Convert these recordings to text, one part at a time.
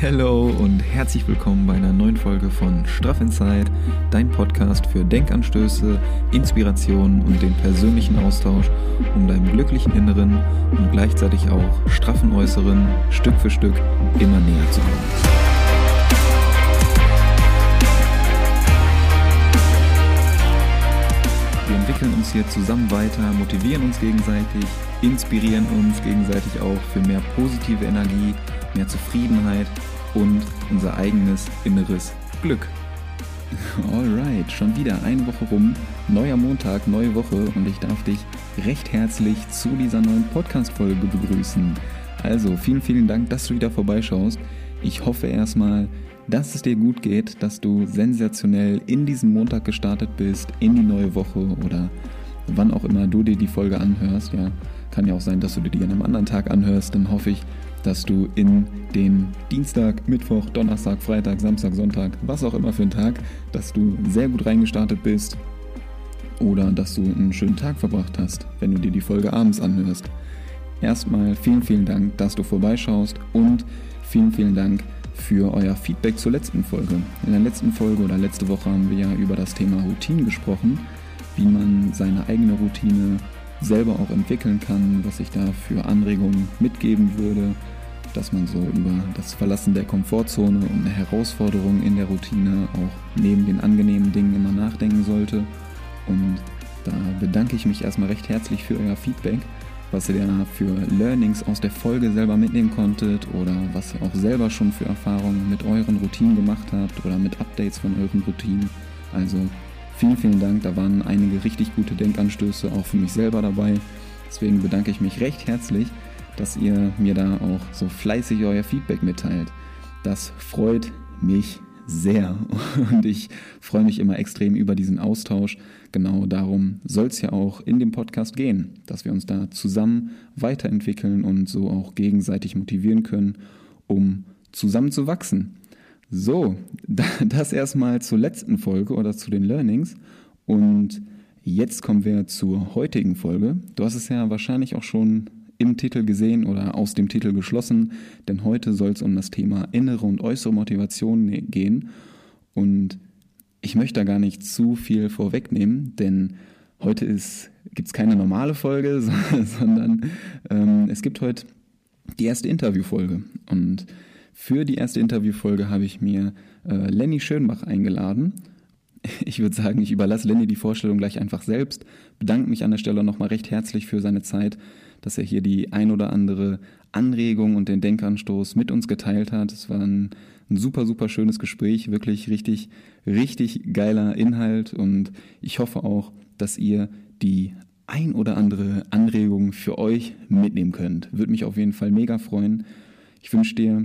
Hello und herzlich willkommen bei einer neuen Folge von Straff Inside, dein Podcast für Denkanstöße, Inspirationen und den persönlichen Austausch, um deinem glücklichen Inneren und gleichzeitig auch straffen Äußeren Stück für Stück immer näher zu kommen. Wir entwickeln uns hier zusammen weiter, motivieren uns gegenseitig, inspirieren uns gegenseitig auch für mehr positive Energie, mehr Zufriedenheit und unser eigenes inneres Glück. Alright, schon wieder eine Woche rum, neuer Montag, neue Woche und ich darf dich recht herzlich zu dieser neuen Podcast-Folge begrüßen. Also vielen, vielen Dank, dass du wieder vorbeischaust. Ich hoffe erstmal, dass es dir gut geht, dass du sensationell in diesen Montag gestartet bist, in die neue Woche oder wann auch immer du dir die Folge anhörst. Ja, kann ja auch sein, dass du dir die an einem anderen Tag anhörst. Dann hoffe ich, dass du in den Dienstag, Mittwoch, Donnerstag, Freitag, Samstag, Sonntag, was auch immer für einen Tag, dass du sehr gut reingestartet bist oder dass du einen schönen Tag verbracht hast, wenn du dir die Folge abends anhörst. Erstmal vielen, vielen Dank, dass du vorbeischaust und vielen, vielen Dank für euer Feedback zur letzten Folge. In der letzten Folge oder letzte Woche haben wir ja über das Thema Routine gesprochen, wie man seine eigene Routine selber auch entwickeln kann, was ich da für Anregungen mitgeben würde, dass man so über das Verlassen der Komfortzone und eine Herausforderung in der Routine auch neben den angenehmen Dingen immer nachdenken sollte. Und da bedanke ich mich erstmal recht herzlich für euer Feedback, was ihr da für Learnings aus der Folge selber mitnehmen konntet oder was ihr auch selber schon für Erfahrungen mit euren Routinen gemacht habt oder mit Updates von euren Routinen. Also vielen, vielen Dank. Da waren einige richtig gute Denkanstöße auch für mich selber dabei. Deswegen bedanke ich mich recht herzlich dass ihr mir da auch so fleißig euer Feedback mitteilt. Das freut mich sehr und ich freue mich immer extrem über diesen Austausch. Genau darum soll es ja auch in dem Podcast gehen, dass wir uns da zusammen weiterentwickeln und so auch gegenseitig motivieren können, um zusammen zu wachsen. So, das erstmal zur letzten Folge oder zu den Learnings und jetzt kommen wir zur heutigen Folge. Du hast es ja wahrscheinlich auch schon im Titel gesehen oder aus dem Titel geschlossen, denn heute soll es um das Thema innere und äußere Motivation ne-, gehen. Und ich möchte da gar nicht zu viel vorwegnehmen, denn heute gibt es keine normale Folge, sondern ähm, es gibt heute die erste Interviewfolge. Und für die erste Interviewfolge habe ich mir äh, Lenny Schönbach eingeladen. Ich würde sagen, ich überlasse Lenny die Vorstellung gleich einfach selbst, bedanke mich an der Stelle nochmal recht herzlich für seine Zeit dass er hier die ein oder andere Anregung und den Denkanstoß mit uns geteilt hat. Es war ein, ein super, super schönes Gespräch, wirklich richtig, richtig geiler Inhalt und ich hoffe auch, dass ihr die ein oder andere Anregung für euch mitnehmen könnt. Würde mich auf jeden Fall mega freuen. Ich wünsche dir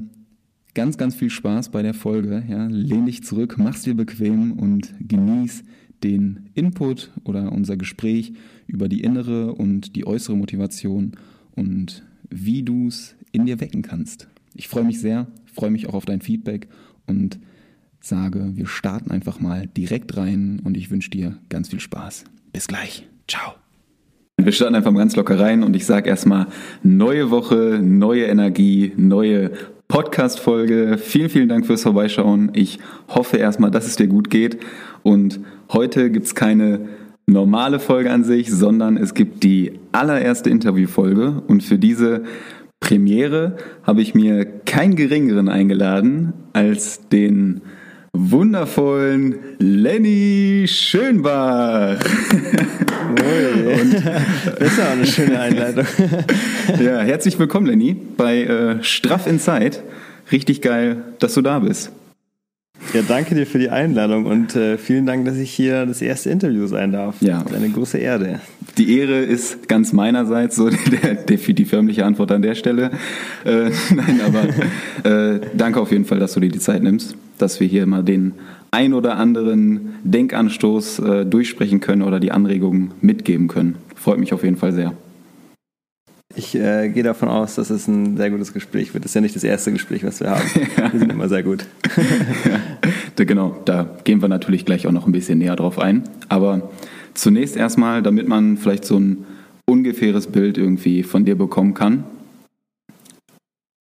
ganz, ganz viel Spaß bei der Folge. Ja, lehn dich zurück, mach's dir bequem und genieß den Input oder unser Gespräch über die innere und die äußere Motivation und wie du es in dir wecken kannst. Ich freue mich sehr, freue mich auch auf dein Feedback und sage, wir starten einfach mal direkt rein und ich wünsche dir ganz viel Spaß. Bis gleich. Ciao. Wir starten einfach mal ganz locker rein und ich sage erstmal neue Woche, neue Energie, neue Podcast-Folge. Vielen, vielen Dank fürs Vorbeischauen. Ich hoffe erstmal, dass es dir gut geht und Heute gibt es keine normale Folge an sich, sondern es gibt die allererste Interviewfolge und für diese Premiere habe ich mir keinen geringeren eingeladen als den wundervollen Lenny Schönbach. und, das ist ja auch eine schöne Einleitung. ja, herzlich willkommen, Lenny, bei äh, Straff Inside. Richtig geil, dass du da bist. Ja, danke dir für die Einladung und äh, vielen Dank, dass ich hier das erste Interview sein darf. Ja. Eine große Erde. Die Ehre ist ganz meinerseits, so der, der, die förmliche Antwort an der Stelle. Äh, nein, aber äh, danke auf jeden Fall, dass du dir die Zeit nimmst, dass wir hier mal den ein oder anderen Denkanstoß äh, durchsprechen können oder die Anregungen mitgeben können. Freut mich auf jeden Fall sehr. Ich äh, gehe davon aus, dass es ein sehr gutes Gespräch wird. Das ist ja nicht das erste Gespräch, was wir haben. Wir sind immer sehr gut. ja, genau, da gehen wir natürlich gleich auch noch ein bisschen näher drauf ein. Aber zunächst erstmal, damit man vielleicht so ein ungefähres Bild irgendwie von dir bekommen kann.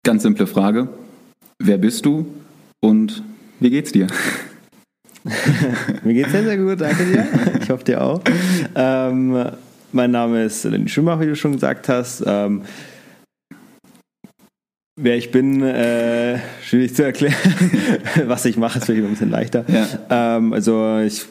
Ganz simple Frage. wer bist du und wie geht's dir? Mir geht's sehr, sehr gut, danke dir. Ich hoffe dir auch. Ähm, mein Name ist Lenny Schumacher, wie du schon gesagt hast. Ähm, Wer ich bin, äh, schwierig zu erklären. Was ich mache, ist vielleicht ein bisschen leichter. Ja. Ähm, also ich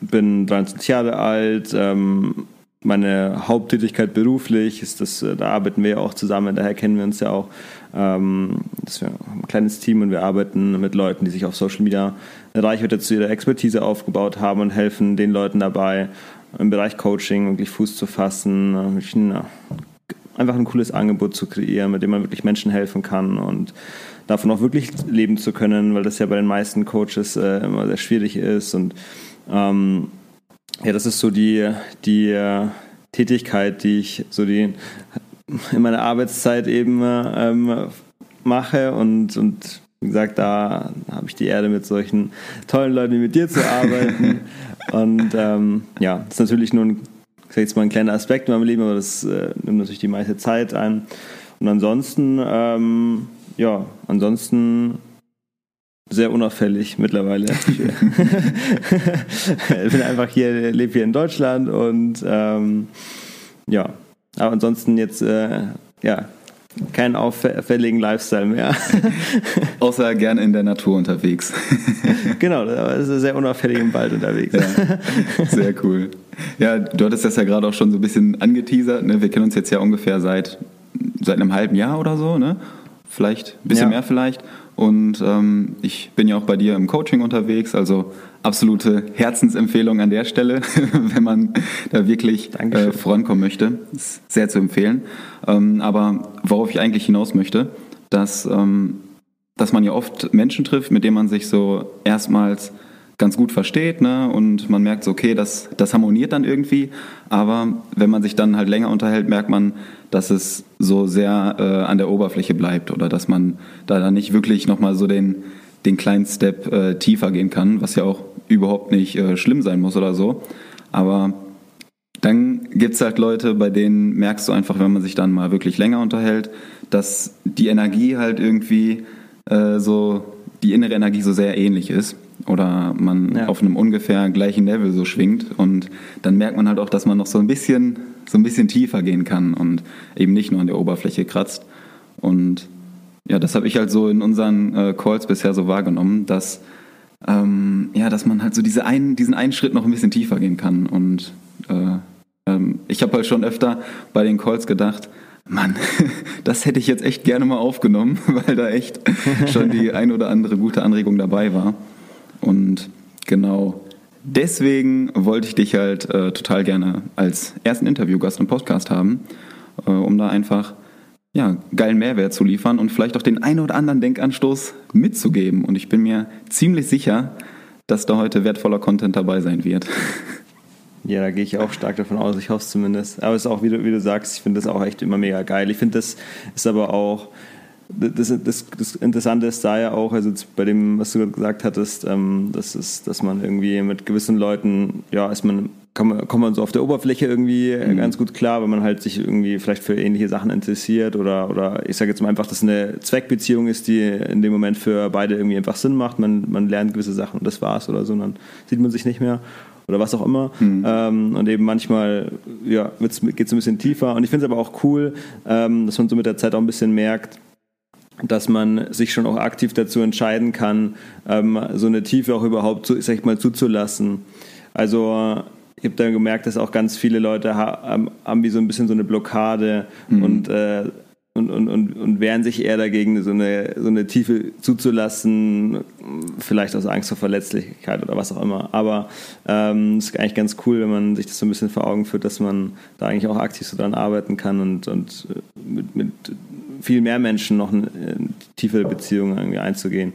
bin 23 Jahre alt. Ähm, meine Haupttätigkeit beruflich ist das, äh, da arbeiten wir ja auch zusammen, daher kennen wir uns ja auch. Ähm, das ist ein kleines Team und wir arbeiten mit Leuten, die sich auf Social Media eine Reichweite zu ihrer Expertise aufgebaut haben und helfen den Leuten dabei, im Bereich Coaching wirklich Fuß zu fassen, äh, einfach ein cooles Angebot zu kreieren, mit dem man wirklich Menschen helfen kann und davon auch wirklich leben zu können, weil das ja bei den meisten Coaches äh, immer sehr schwierig ist. Und ähm, ja, das ist so die, die äh, Tätigkeit, die ich so die in meiner Arbeitszeit eben ähm, mache und, und wie gesagt, da habe ich die Erde mit solchen tollen Leuten wie mit dir zu arbeiten. Und ähm, ja, das ist natürlich nur ein ich jetzt mal ein kleiner Aspekt in meinem Leben, aber das äh, nimmt natürlich die meiste Zeit ein. Und ansonsten, ähm, ja, ansonsten sehr unauffällig mittlerweile. ich bin einfach hier, lebe hier in Deutschland und ähm, ja, aber ansonsten jetzt, äh, ja, keinen auffälligen Lifestyle mehr. Außer gern in der Natur unterwegs. genau, aber ist sehr unauffällig im Wald unterwegs. Ja, sehr cool. Ja, du hattest das ja gerade auch schon so ein bisschen angeteasert. Ne? Wir kennen uns jetzt ja ungefähr seit, seit einem halben Jahr oder so, ne? Vielleicht, ein bisschen ja. mehr vielleicht. Und ähm, ich bin ja auch bei dir im Coaching unterwegs, also absolute Herzensempfehlung an der Stelle, wenn man da wirklich äh, vorankommen möchte. Ist sehr zu empfehlen. Ähm, aber worauf ich eigentlich hinaus möchte, dass, ähm, dass man ja oft Menschen trifft, mit denen man sich so erstmals ganz gut versteht ne? und man merkt so, okay, das, das harmoniert dann irgendwie. Aber wenn man sich dann halt länger unterhält, merkt man, dass es so sehr äh, an der Oberfläche bleibt oder dass man da dann nicht wirklich nochmal so den, den kleinen Step äh, tiefer gehen kann, was ja auch überhaupt nicht äh, schlimm sein muss oder so. Aber dann gibt es halt Leute, bei denen merkst du einfach, wenn man sich dann mal wirklich länger unterhält, dass die Energie halt irgendwie äh, so, die innere Energie so sehr ähnlich ist oder man ja. auf einem ungefähr gleichen Level so schwingt und dann merkt man halt auch, dass man noch so ein bisschen so ein bisschen tiefer gehen kann und eben nicht nur an der Oberfläche kratzt und ja, das habe ich halt so in unseren äh, Calls bisher so wahrgenommen, dass ähm, ja, dass man halt so diese einen, diesen einen Schritt noch ein bisschen tiefer gehen kann. Und äh, ähm, ich habe halt schon öfter bei den Calls gedacht, Mann, das hätte ich jetzt echt gerne mal aufgenommen, weil da echt schon die ein oder andere gute Anregung dabei war. Und genau deswegen wollte ich dich halt äh, total gerne als ersten Interviewgast im Podcast haben, äh, um da einfach ja, geilen Mehrwert zu liefern und vielleicht auch den einen oder anderen Denkanstoß mitzugeben. Und ich bin mir ziemlich sicher, dass da heute wertvoller Content dabei sein wird. Ja, da gehe ich auch stark davon aus. Ich hoffe es zumindest. Aber es ist auch, wie du, wie du sagst, ich finde das auch echt immer mega geil. Ich finde, das ist aber auch, das, das, das, Interessante ist da ja auch, also bei dem, was du gesagt hattest, ähm, das ist, dass man irgendwie mit gewissen Leuten, ja, ist man kann man, kommt man so auf der Oberfläche irgendwie mhm. ganz gut klar, wenn man halt sich irgendwie vielleicht für ähnliche Sachen interessiert oder, oder ich sage jetzt mal einfach, dass eine Zweckbeziehung ist, die in dem Moment für beide irgendwie einfach Sinn macht. Man, man lernt gewisse Sachen und das war's oder so, und dann sieht man sich nicht mehr oder was auch immer. Mhm. Ähm, und eben manchmal ja, geht es ein bisschen tiefer. Und ich finde es aber auch cool, ähm, dass man so mit der Zeit auch ein bisschen merkt, dass man sich schon auch aktiv dazu entscheiden kann, ähm, so eine Tiefe auch überhaupt, zu, sag ich mal, zuzulassen. Also ich habe dann gemerkt, dass auch ganz viele Leute haben, haben wie so ein bisschen so eine Blockade mhm. und, äh, und, und, und, und wehren sich eher dagegen, so eine, so eine Tiefe zuzulassen, vielleicht aus Angst vor Verletzlichkeit oder was auch immer. Aber ähm, es ist eigentlich ganz cool, wenn man sich das so ein bisschen vor Augen führt, dass man da eigentlich auch aktiv so dran arbeiten kann und, und mit, mit viel mehr Menschen noch eine, eine tiefe Beziehung irgendwie einzugehen.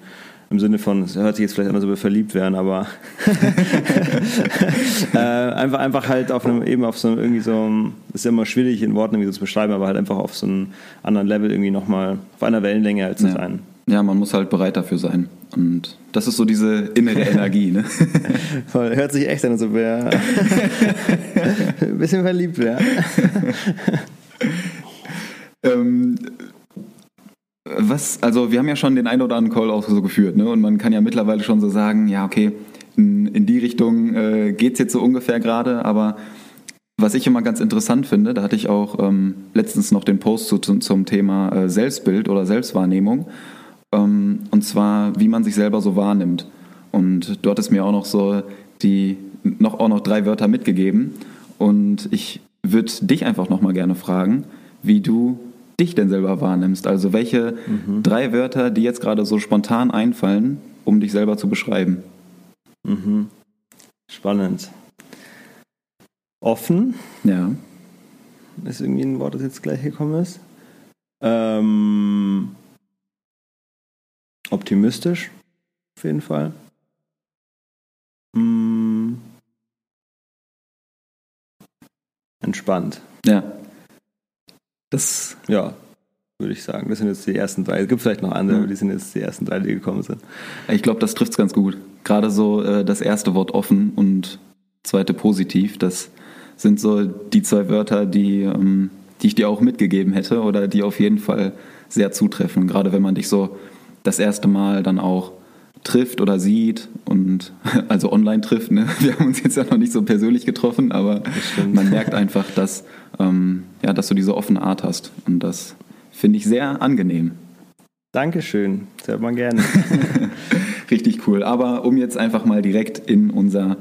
Im Sinne von, es hört sich jetzt vielleicht ob wir verliebt wären, aber äh, einfach, einfach halt auf einem, eben auf so einem, irgendwie so, ist ja immer schwierig in Worten irgendwie so zu beschreiben, aber halt einfach auf so einem anderen Level irgendwie nochmal, auf einer Wellenlänge halt zu ja. sein. Ja, man muss halt bereit dafür sein. Und das ist so diese innere Energie, ne? Voll, hört sich echt an, als ob wir ein bisschen verliebt wären. ähm, was, also wir haben ja schon den einen oder anderen Call auch so geführt, ne? Und man kann ja mittlerweile schon so sagen, ja, okay, in, in die Richtung äh, geht es jetzt so ungefähr gerade, aber was ich immer ganz interessant finde, da hatte ich auch ähm, letztens noch den Post zu, zum Thema äh, Selbstbild oder Selbstwahrnehmung, ähm, und zwar, wie man sich selber so wahrnimmt. Und dort ist mir auch noch so die, noch, auch noch drei Wörter mitgegeben. Und ich würde dich einfach nochmal gerne fragen, wie du dich denn selber wahrnimmst. Also welche mhm. drei Wörter, die jetzt gerade so spontan einfallen, um dich selber zu beschreiben. Mhm. Spannend. Offen. Ja. Ist irgendwie ein Wort, das jetzt gleich gekommen ist. Ähm, optimistisch, auf jeden Fall. Hm. Entspannt. Ja. Das. Ja, würde ich sagen. Das sind jetzt die ersten drei. Es gibt vielleicht noch andere, aber die sind jetzt die ersten drei, die gekommen sind. Ich glaube, das trifft es ganz gut. Gerade so äh, das erste Wort offen und zweite positiv, das sind so die zwei Wörter, die, ähm, die ich dir auch mitgegeben hätte oder die auf jeden Fall sehr zutreffen. Gerade wenn man dich so das erste Mal dann auch trifft oder sieht und also online trifft. Ne? Wir haben uns jetzt ja noch nicht so persönlich getroffen, aber man merkt einfach, dass, ähm, ja, dass du diese offene Art hast und das finde ich sehr angenehm. Dankeschön, das hört man gerne. Richtig cool. Aber um jetzt einfach mal direkt in unser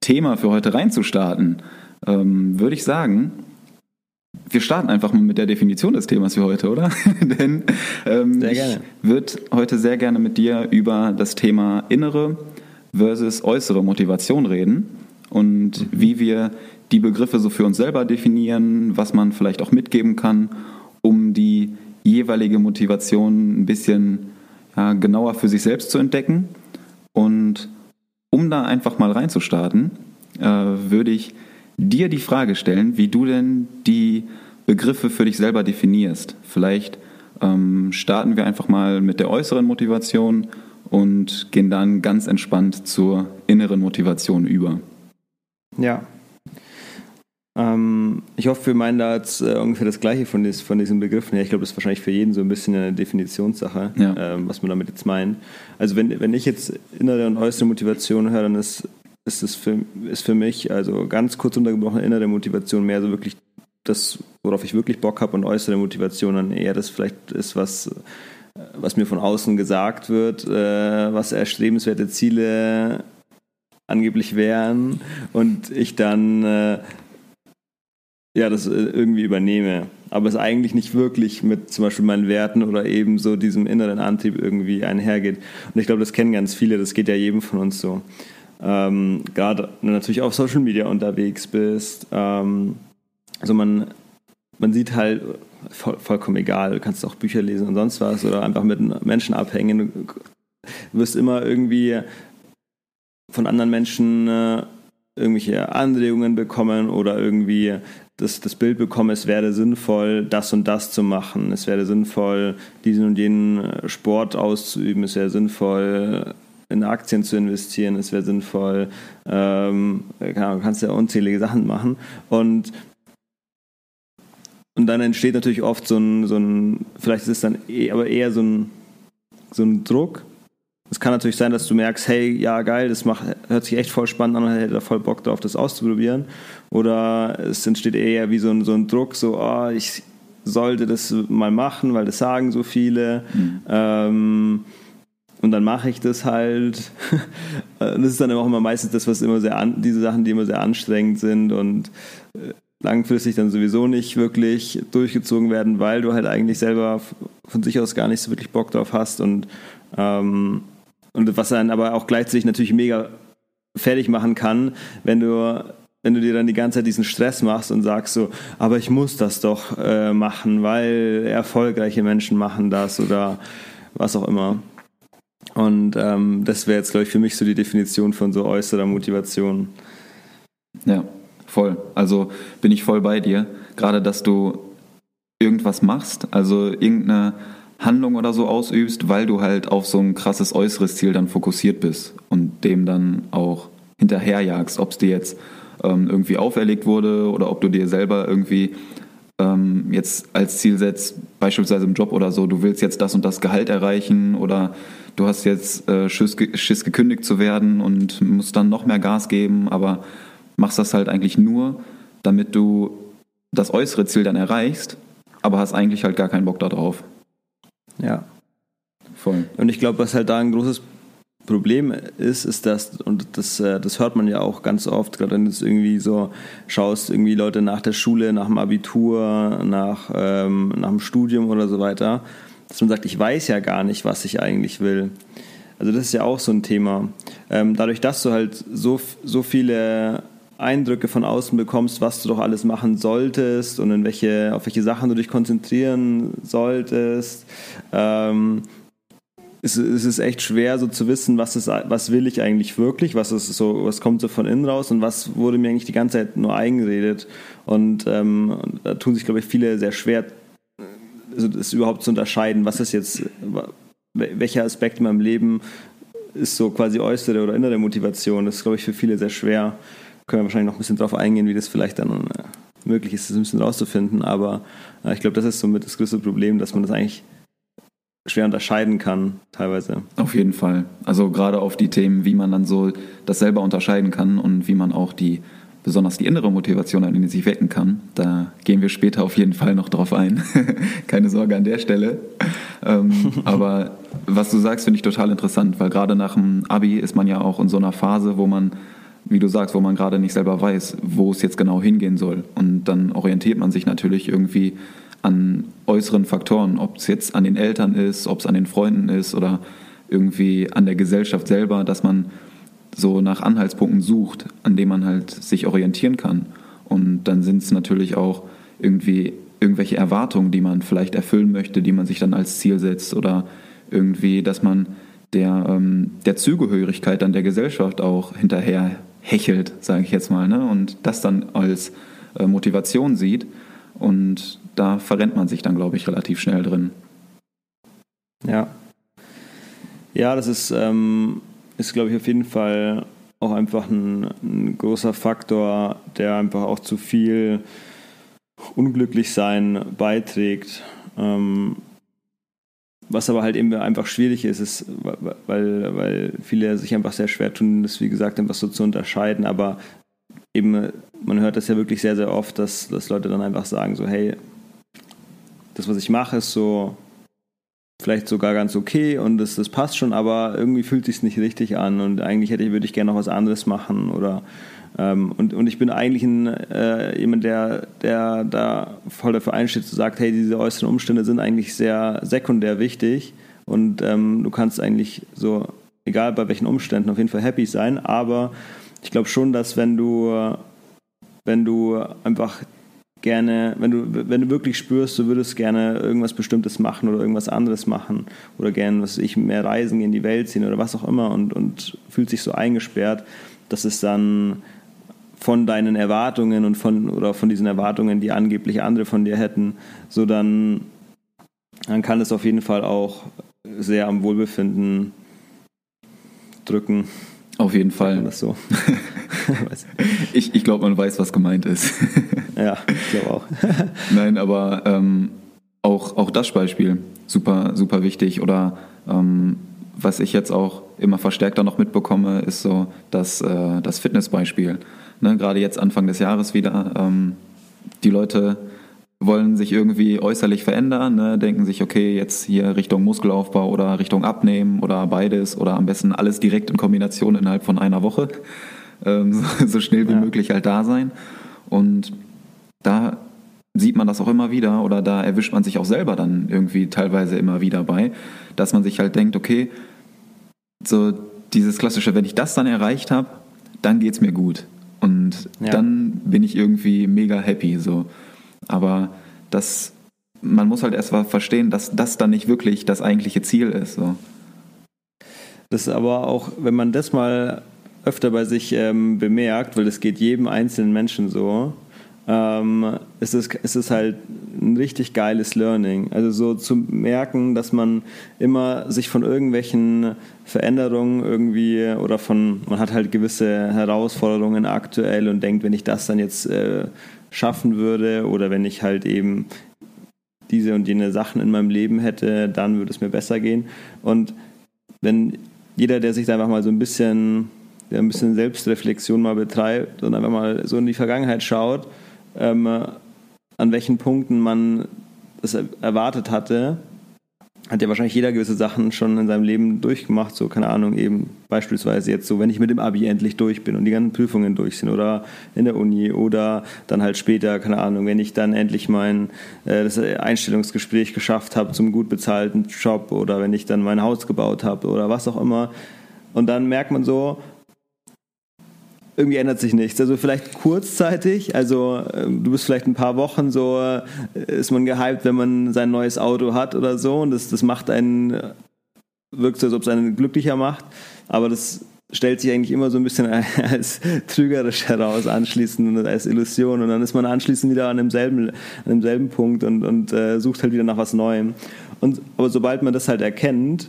Thema für heute reinzustarten, ähm, würde ich sagen, wir starten einfach mal mit der Definition des Themas für heute, oder? Denn ähm, ich würde heute sehr gerne mit dir über das Thema innere versus äußere Motivation reden und mhm. wie wir die Begriffe so für uns selber definieren, was man vielleicht auch mitgeben kann, um die jeweilige Motivation ein bisschen ja, genauer für sich selbst zu entdecken. Und um da einfach mal reinzustarten, äh, würde ich dir die Frage stellen, wie du denn die Begriffe für dich selber definierst. Vielleicht ähm, starten wir einfach mal mit der äußeren Motivation und gehen dann ganz entspannt zur inneren Motivation über. Ja. Ähm, ich hoffe, wir meinen da jetzt äh, ungefähr das Gleiche von, dies, von diesen Begriffen. Ja, ich glaube, das ist wahrscheinlich für jeden so ein bisschen eine Definitionssache, ja. ähm, was man damit jetzt meint. Also wenn, wenn ich jetzt innere und äußere Motivation höre, dann ist ist es für, ist für mich, also ganz kurz untergebrochen, innere Motivation mehr so wirklich das, worauf ich wirklich Bock habe und äußere Motivation dann eher das vielleicht ist, was, was mir von außen gesagt wird, äh, was erstrebenswerte Ziele angeblich wären und ich dann äh, ja, das äh, irgendwie übernehme. Aber es eigentlich nicht wirklich mit zum Beispiel meinen Werten oder eben so diesem inneren Antrieb irgendwie einhergeht. Und ich glaube, das kennen ganz viele, das geht ja jedem von uns so ähm, gerade natürlich auf Social Media unterwegs bist. Ähm, also man, man sieht halt, voll, vollkommen egal, du kannst auch Bücher lesen und sonst was oder einfach mit Menschen abhängen. Du wirst immer irgendwie von anderen Menschen äh, irgendwelche Anregungen bekommen oder irgendwie das, das Bild bekommen, es wäre sinnvoll, das und das zu machen. Es wäre sinnvoll, diesen und jenen Sport auszuüben. Es wäre sinnvoll, in Aktien zu investieren, es wäre sinnvoll. Ähm, du kannst ja unzählige Sachen machen. Und, und dann entsteht natürlich oft so ein, so ein vielleicht ist es dann eh, aber eher so ein, so ein Druck. Es kann natürlich sein, dass du merkst, hey, ja geil, das macht, hört sich echt voll spannend an und hätte da voll Bock drauf, das auszuprobieren. Oder es entsteht eher wie so ein, so ein Druck, so, oh, ich sollte das mal machen, weil das sagen so viele. Mhm. Ähm, und dann mache ich das halt. das ist dann auch immer meistens das, was immer sehr an, diese Sachen, die immer sehr anstrengend sind und äh, langfristig dann sowieso nicht wirklich durchgezogen werden, weil du halt eigentlich selber von sich aus gar nicht so wirklich Bock drauf hast und, ähm, und was dann aber auch gleichzeitig natürlich mega fertig machen kann, wenn du wenn du dir dann die ganze Zeit diesen Stress machst und sagst so, aber ich muss das doch äh, machen, weil erfolgreiche Menschen machen das oder was auch immer. Und ähm, das wäre jetzt, glaube ich, für mich so die Definition von so äußerer Motivation. Ja, voll. Also bin ich voll bei dir. Gerade, dass du irgendwas machst, also irgendeine Handlung oder so ausübst, weil du halt auf so ein krasses äußeres Ziel dann fokussiert bist und dem dann auch hinterherjagst, ob es dir jetzt ähm, irgendwie auferlegt wurde oder ob du dir selber irgendwie ähm, jetzt als Ziel setzt, beispielsweise im Job oder so, du willst jetzt das und das Gehalt erreichen oder du hast jetzt äh, Schiss, Schiss gekündigt zu werden und musst dann noch mehr Gas geben, aber machst das halt eigentlich nur, damit du das äußere Ziel dann erreichst, aber hast eigentlich halt gar keinen Bock darauf. Ja. Voll. Und ich glaube, was halt da ein großes Problem ist, ist das, und das, äh, das hört man ja auch ganz oft, gerade wenn du irgendwie so schaust, irgendwie Leute nach der Schule, nach dem Abitur, nach, ähm, nach dem Studium oder so weiter, dass man sagt, ich weiß ja gar nicht, was ich eigentlich will. Also das ist ja auch so ein Thema. Ähm, dadurch, dass du halt so, so viele Eindrücke von außen bekommst, was du doch alles machen solltest und in welche, auf welche Sachen du dich konzentrieren solltest, ähm, es, es ist echt schwer, so zu wissen, was, ist, was will ich eigentlich wirklich, was, ist so, was kommt so von innen raus und was wurde mir eigentlich die ganze Zeit nur eingeredet. Und ähm, da tun sich, glaube ich, viele sehr schwer, also das überhaupt zu unterscheiden, was ist jetzt, welcher Aspekt in meinem Leben ist so quasi äußere oder innere Motivation. Das ist, glaube ich, für viele sehr schwer. Können wir wahrscheinlich noch ein bisschen drauf eingehen, wie das vielleicht dann äh, möglich ist, das ein bisschen rauszufinden. Aber äh, ich glaube, das ist somit das größte Problem, dass man das eigentlich schwer unterscheiden kann, teilweise. Auf jeden Fall. Also gerade auf die Themen, wie man dann so das selber unterscheiden kann und wie man auch die, besonders die innere Motivation in sich wecken kann. Da gehen wir später auf jeden Fall noch drauf ein. Keine Sorge an der Stelle. ähm, aber was du sagst, finde ich total interessant, weil gerade nach dem Abi ist man ja auch in so einer Phase, wo man wie du sagst, wo man gerade nicht selber weiß, wo es jetzt genau hingehen soll. Und dann orientiert man sich natürlich irgendwie an äußeren Faktoren, ob es jetzt an den Eltern ist, ob es an den Freunden ist oder irgendwie an der Gesellschaft selber, dass man so nach Anhaltspunkten sucht, an denen man halt sich orientieren kann. Und dann sind es natürlich auch irgendwie irgendwelche Erwartungen, die man vielleicht erfüllen möchte, die man sich dann als Ziel setzt oder irgendwie, dass man der, ähm, der Zugehörigkeit dann der Gesellschaft auch hinterher hechelt, sage ich jetzt mal, ne? und das dann als äh, Motivation sieht. Und da verrennt man sich dann, glaube ich, relativ schnell drin. Ja. Ja, das ist, ähm, ist glaube ich, auf jeden Fall auch einfach ein, ein, großer Faktor, der einfach auch zu viel Unglücklichsein beiträgt. Ähm, was aber halt eben einfach schwierig ist, ist, weil, weil viele sich einfach sehr schwer tun, das wie gesagt einfach so zu unterscheiden. Aber eben, man hört das ja wirklich sehr, sehr oft, dass, dass Leute dann einfach sagen, so, hey, das, was ich mache, ist so vielleicht sogar ganz okay und das, das passt schon, aber irgendwie fühlt sich nicht richtig an und eigentlich hätte, würde ich gerne noch was anderes machen oder ähm, und, und ich bin eigentlich ein, äh, jemand, der, der da voll dafür einsteht, zu sagt, hey, diese äußeren Umstände sind eigentlich sehr sekundär wichtig. Und ähm, du kannst eigentlich so, egal bei welchen Umständen, auf jeden Fall happy sein, aber ich glaube schon, dass wenn du wenn du einfach gerne, wenn du, wenn du wirklich spürst, du würdest gerne irgendwas Bestimmtes machen oder irgendwas anderes machen oder gerne, was ich, mehr reisen, in die Welt ziehen oder was auch immer und, und fühlt sich so eingesperrt, dass es dann von deinen Erwartungen und von oder von diesen Erwartungen, die angeblich andere von dir hätten, so dann, dann kann es auf jeden Fall auch sehr am Wohlbefinden drücken. Auf jeden Fall. Das so. ich ich glaube, man weiß, was gemeint ist. ja, ich glaube auch. Nein, aber ähm, auch, auch das Beispiel, super, super wichtig. Oder ähm, was ich jetzt auch immer verstärkter noch mitbekomme, ist so das, äh, das Fitnessbeispiel. Ne, gerade jetzt Anfang des Jahres wieder. Ähm, die Leute wollen sich irgendwie äußerlich verändern, ne, denken sich, okay, jetzt hier Richtung Muskelaufbau oder Richtung Abnehmen oder beides oder am besten alles direkt in Kombination innerhalb von einer Woche ähm, so, so, schnell wie ja. möglich halt da sein. Und da sieht man das auch immer wieder oder da erwischt man sich auch selber dann irgendwie teilweise immer wieder bei, dass man sich halt denkt, okay, so dieses klassische, wenn ich das dann erreicht habe, dann geht es mir gut. Und ja. dann bin ich irgendwie mega happy. So. Aber das, man muss halt erst mal verstehen, dass das dann nicht wirklich das eigentliche Ziel ist. So. Das ist aber auch, wenn man das mal öfter bei sich ähm, bemerkt, weil es geht jedem einzelnen Menschen so, ähm, ist, es, ist es halt ein richtig geiles Learning. Also so zu merken, dass man immer sich von irgendwelchen Veränderungen irgendwie oder von, man hat halt gewisse Herausforderungen aktuell und denkt, wenn ich das dann jetzt äh, schaffen würde oder wenn ich halt eben diese und jene Sachen in meinem Leben hätte, dann würde es mir besser gehen. Und wenn jeder, der sich da einfach mal so ein bisschen, ein bisschen Selbstreflexion mal betreibt und einfach mal so in die Vergangenheit schaut, ähm, an welchen Punkten man das erwartet hatte, hat ja wahrscheinlich jeder gewisse Sachen schon in seinem Leben durchgemacht, so keine Ahnung, eben beispielsweise jetzt so, wenn ich mit dem Abi endlich durch bin und die ganzen Prüfungen durch sind oder in der Uni oder dann halt später, keine Ahnung, wenn ich dann endlich mein äh, das Einstellungsgespräch geschafft habe zum gut bezahlten Job oder wenn ich dann mein Haus gebaut habe oder was auch immer. Und dann merkt man so, irgendwie ändert sich nichts. Also vielleicht kurzzeitig, also ähm, du bist vielleicht ein paar Wochen so, äh, ist man gehypt, wenn man sein neues Auto hat oder so und das, das macht einen, äh, wirkt so, als ob es einen glücklicher macht, aber das stellt sich eigentlich immer so ein bisschen als trügerisch heraus anschließend und als Illusion und dann ist man anschließend wieder an demselben, an demselben Punkt und, und äh, sucht halt wieder nach was Neuem. Und, aber sobald man das halt erkennt,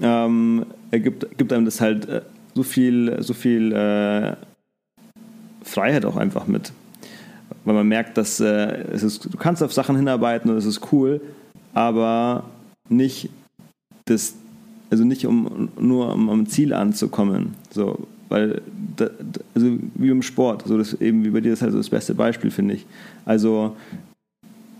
ähm, gibt, gibt einem das halt äh, so viel, so viel äh, Freiheit auch einfach mit. Weil man merkt, dass äh, es ist, du kannst auf Sachen hinarbeiten und es ist cool, aber nicht das, also nicht um nur um am Ziel anzukommen. So, weil da, also wie im Sport, so das eben wie bei dir ist halt so das beste Beispiel, finde ich. Also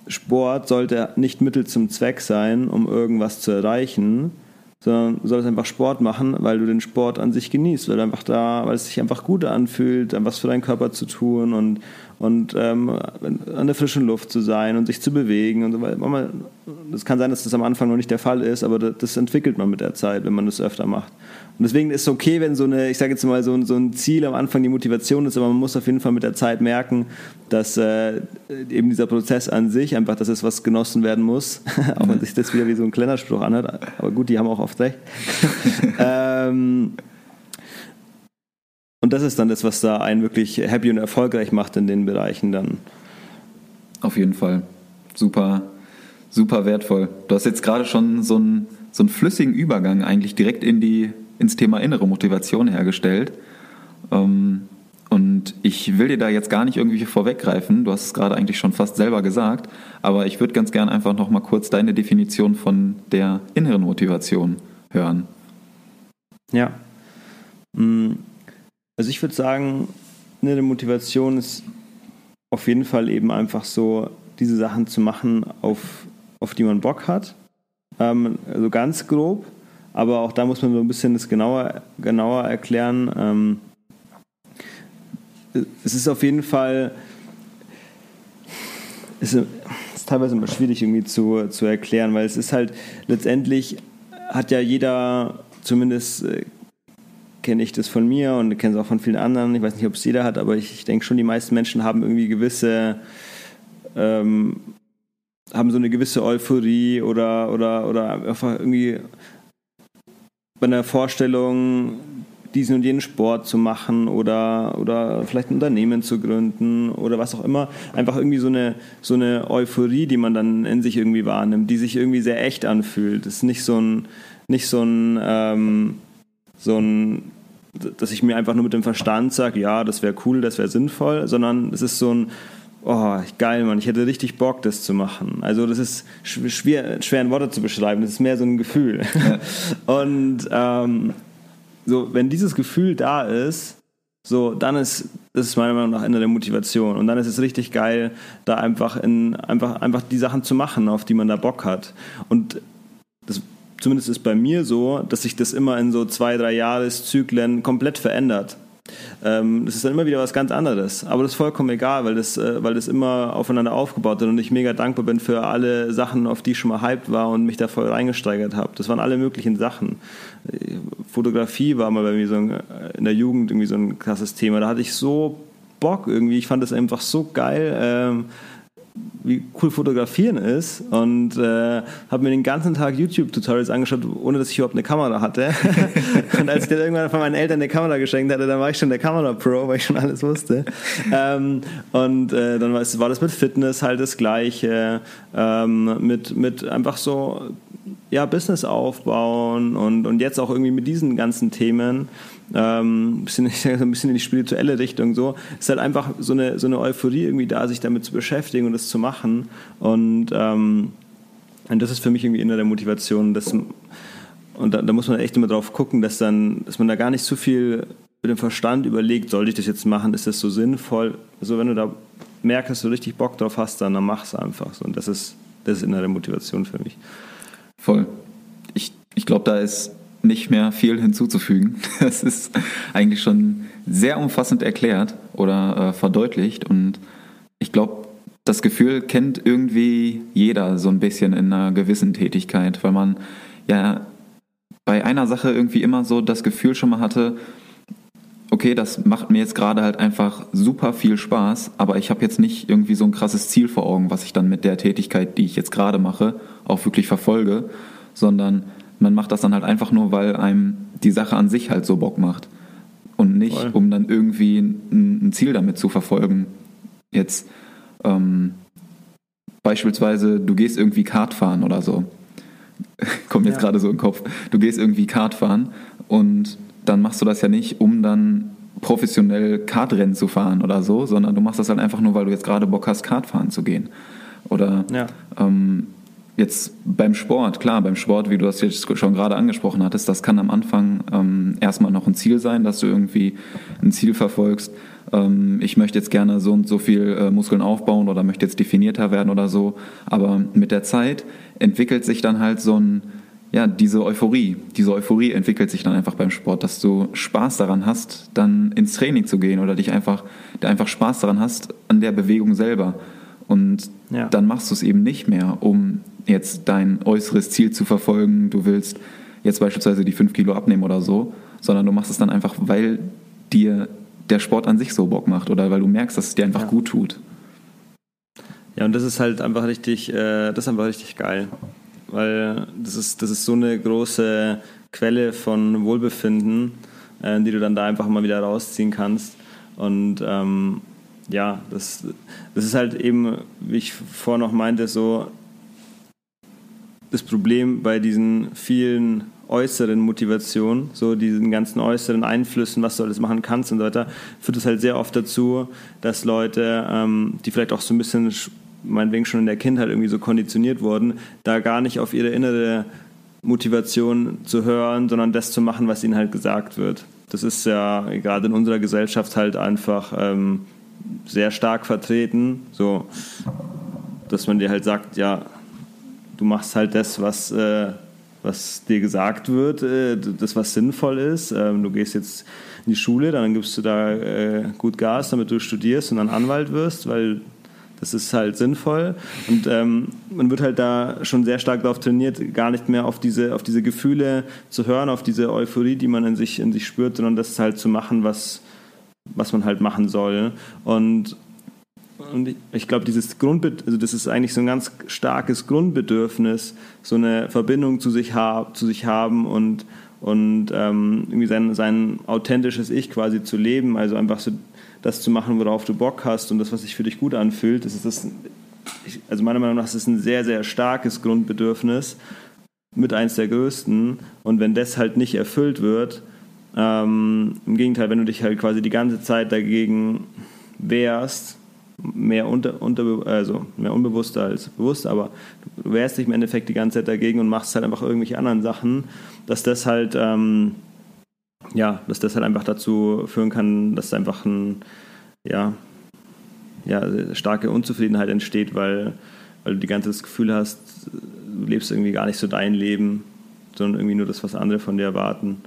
Sport sollte nicht Mittel zum Zweck sein, um irgendwas zu erreichen, sondern du sollst einfach Sport machen, weil du den Sport an sich genießt, weil du einfach da, weil es sich einfach gut anfühlt, was für deinen Körper zu tun und, und ähm, an der frischen Luft zu sein und sich zu bewegen und so weiter. Das kann sein, dass das am Anfang noch nicht der Fall ist, aber das entwickelt man mit der Zeit, wenn man das öfter macht. Und deswegen ist es okay, wenn so eine, ich sage jetzt mal, so ein, so ein Ziel am Anfang die Motivation ist, aber man muss auf jeden Fall mit der Zeit merken, dass äh, eben dieser Prozess an sich einfach, dass es was genossen werden muss, auch wenn sich das wieder wie so ein kleiner Spruch anhört, aber gut, die haben auch oft recht. ähm, und das ist dann das, was da einen wirklich happy und erfolgreich macht in den Bereichen dann. Auf jeden Fall. Super, super wertvoll. Du hast jetzt gerade schon so einen, so einen flüssigen Übergang eigentlich direkt in die ins Thema innere Motivation hergestellt. Ähm, und ich will dir da jetzt gar nicht irgendwie vorweggreifen, du hast es gerade eigentlich schon fast selber gesagt, aber ich würde ganz gern einfach noch mal kurz deine Definition von der inneren Motivation hören. Ja. Mm, also ich würde sagen, innere Motivation ist auf jeden Fall eben einfach so, diese Sachen zu machen, auf, auf die man Bock hat. Ähm, also ganz grob. Aber auch da muss man so ein bisschen das genauer, genauer erklären. Ähm, es ist auf jeden Fall, es ist teilweise immer schwierig irgendwie zu, zu erklären, weil es ist halt letztendlich hat ja jeder, zumindest äh, kenne ich das von mir und kenne es auch von vielen anderen, ich weiß nicht, ob es jeder hat, aber ich, ich denke schon, die meisten Menschen haben irgendwie gewisse ähm, haben so eine gewisse Euphorie oder, oder, oder einfach irgendwie bei einer Vorstellung, diesen und jenen Sport zu machen oder, oder vielleicht ein Unternehmen zu gründen oder was auch immer. Einfach irgendwie so eine, so eine Euphorie, die man dann in sich irgendwie wahrnimmt, die sich irgendwie sehr echt anfühlt. Das ist nicht so ein, nicht so ein, ähm, so ein dass ich mir einfach nur mit dem Verstand sage, ja, das wäre cool, das wäre sinnvoll, sondern es ist so ein, oh, geil, Mann, ich hätte richtig Bock, das zu machen. Also das ist schwer, schwer in Worte zu beschreiben, das ist mehr so ein Gefühl. Ja. Und ähm, so, wenn dieses Gefühl da ist, so, dann ist das ist meiner Meinung nach Ende der Motivation. Und dann ist es richtig geil, da einfach in einfach, einfach die Sachen zu machen, auf die man da Bock hat. Und zumindest ist bei mir so, dass sich das immer in so zwei, drei Jahreszyklen komplett verändert. Ähm, das ist dann immer wieder was ganz anderes. Aber das ist vollkommen egal, weil das, äh, weil das immer aufeinander aufgebaut ist und ich mega dankbar bin für alle Sachen, auf die ich schon mal hyped war und mich da voll reingesteigert habe. Das waren alle möglichen Sachen. Fotografie war mal bei mir so ein, in der Jugend irgendwie so ein krasses Thema. Da hatte ich so Bock irgendwie. Ich fand das einfach so geil. Ähm, wie cool fotografieren ist und äh, habe mir den ganzen Tag YouTube-Tutorials angeschaut, ohne dass ich überhaupt eine Kamera hatte. und als ich dann irgendwann von meinen Eltern eine Kamera geschenkt hatte, dann war ich schon der Kamera-Pro, weil ich schon alles wusste. Ähm, und äh, dann war, es, war das mit Fitness halt das Gleiche, ähm, mit, mit einfach so ja, Business aufbauen und, und jetzt auch irgendwie mit diesen ganzen Themen, ähm, ein, bisschen, ein bisschen in die spirituelle Richtung so, ist halt einfach so eine, so eine Euphorie irgendwie da, sich damit zu beschäftigen und das zu machen. Und, ähm, und das ist für mich irgendwie innere Motivation. Das, und da, da, muss man echt immer drauf gucken, dass, dann, dass man da gar nicht zu viel mit dem Verstand überlegt, soll ich das jetzt machen, ist das so sinnvoll? Also wenn du da merkst, dass du richtig Bock drauf hast, dann, dann mach es einfach so. Und das ist, das ist innere Motivation für mich. Voll. Ich, ich glaube, da ist nicht mehr viel hinzuzufügen. Das ist eigentlich schon sehr umfassend erklärt oder äh, verdeutlicht. Und ich glaube, das Gefühl kennt irgendwie jeder so ein bisschen in einer gewissen Tätigkeit, weil man ja bei einer Sache irgendwie immer so das Gefühl schon mal hatte, okay, das macht mir jetzt gerade halt einfach super viel Spaß, aber ich habe jetzt nicht irgendwie so ein krasses Ziel vor Augen, was ich dann mit der Tätigkeit, die ich jetzt gerade mache, auch wirklich verfolge, sondern man macht das dann halt einfach nur, weil einem die Sache an sich halt so Bock macht. Und nicht, Voll. um dann irgendwie ein, ein, Ziel damit zu verfolgen. Jetzt ähm, beispielsweise, du gehst irgendwie Kart fahren oder so. Kommt jetzt ja. gerade so im Kopf. Du gehst irgendwie Kart fahren und dann machst du das ja nicht, um dann professionell Kartrennen zu fahren oder so, sondern du machst das halt einfach nur, weil du jetzt gerade Bock hast, Kart fahren zu gehen. Oder ja. ähm, Jetzt beim Sport, klar, beim Sport, wie du das jetzt schon gerade angesprochen hattest, das kann am Anfang ähm, erstmal noch ein Ziel sein, dass du irgendwie ein Ziel verfolgst. Ähm, ich möchte jetzt gerne so und so viel äh, Muskeln aufbauen oder möchte jetzt definierter werden oder so. Aber mit der Zeit entwickelt sich dann halt so ein, ja, diese Euphorie. Diese Euphorie entwickelt sich dann einfach beim Sport, dass du Spaß daran hast, dann ins Training zu gehen oder dich einfach, der einfach Spaß daran hast an der Bewegung selber. Und ja. dann machst du es eben nicht mehr, um jetzt dein äußeres Ziel zu verfolgen. Du willst jetzt beispielsweise die fünf Kilo abnehmen oder so, sondern du machst es dann einfach, weil dir der Sport an sich so Bock macht oder weil du merkst, dass es dir einfach ja. gut tut. Ja, und das ist halt einfach richtig, äh, das ist einfach richtig geil. Weil das ist, das ist so eine große Quelle von Wohlbefinden, äh, die du dann da einfach mal wieder rausziehen kannst. Und ähm, ja, das, das ist halt eben, wie ich vorher noch meinte, so das Problem bei diesen vielen äußeren Motivationen, so diesen ganzen äußeren Einflüssen, was du alles machen kannst und so weiter, führt es halt sehr oft dazu, dass Leute, ähm, die vielleicht auch so ein bisschen, meinetwegen schon in der Kindheit irgendwie so konditioniert wurden, da gar nicht auf ihre innere Motivation zu hören, sondern das zu machen, was ihnen halt gesagt wird. Das ist ja gerade in unserer Gesellschaft halt einfach ähm, sehr stark vertreten, so dass man dir halt sagt, ja, du machst halt das, was, äh, was dir gesagt wird, äh, das, was sinnvoll ist. Ähm, du gehst jetzt in die Schule, dann gibst du da äh, gut Gas, damit du studierst und dann Anwalt wirst, weil das ist halt sinnvoll. Und ähm, man wird halt da schon sehr stark darauf trainiert, gar nicht mehr auf diese, auf diese Gefühle zu hören, auf diese Euphorie, die man in sich, in sich spürt, sondern das halt zu machen, was, was man halt machen soll. Und und ich glaube, dieses Grundbed also das ist eigentlich so ein ganz starkes Grundbedürfnis, so eine Verbindung zu sich, hab, zu sich haben und, und ähm, irgendwie sein, sein authentisches Ich quasi zu leben, also einfach so das zu machen, worauf du Bock hast und das, was sich für dich gut anfühlt. Das ist das, also meiner Meinung nach ist es ein sehr, sehr starkes Grundbedürfnis, mit eins der größten. Und wenn das halt nicht erfüllt wird, ähm, im Gegenteil, wenn du dich halt quasi die ganze Zeit dagegen wehrst, mehr, unter, unter, also mehr unbewusster als bewusst, aber du wehrst dich im Endeffekt die ganze Zeit dagegen und machst halt einfach irgendwelche anderen Sachen, dass das halt, ähm, ja, dass das halt einfach dazu führen kann, dass einfach ein, ja, ja, starke Unzufriedenheit entsteht, weil, weil du die ganze Zeit das Gefühl hast, du lebst irgendwie gar nicht so dein Leben, sondern irgendwie nur das, was andere von dir erwarten.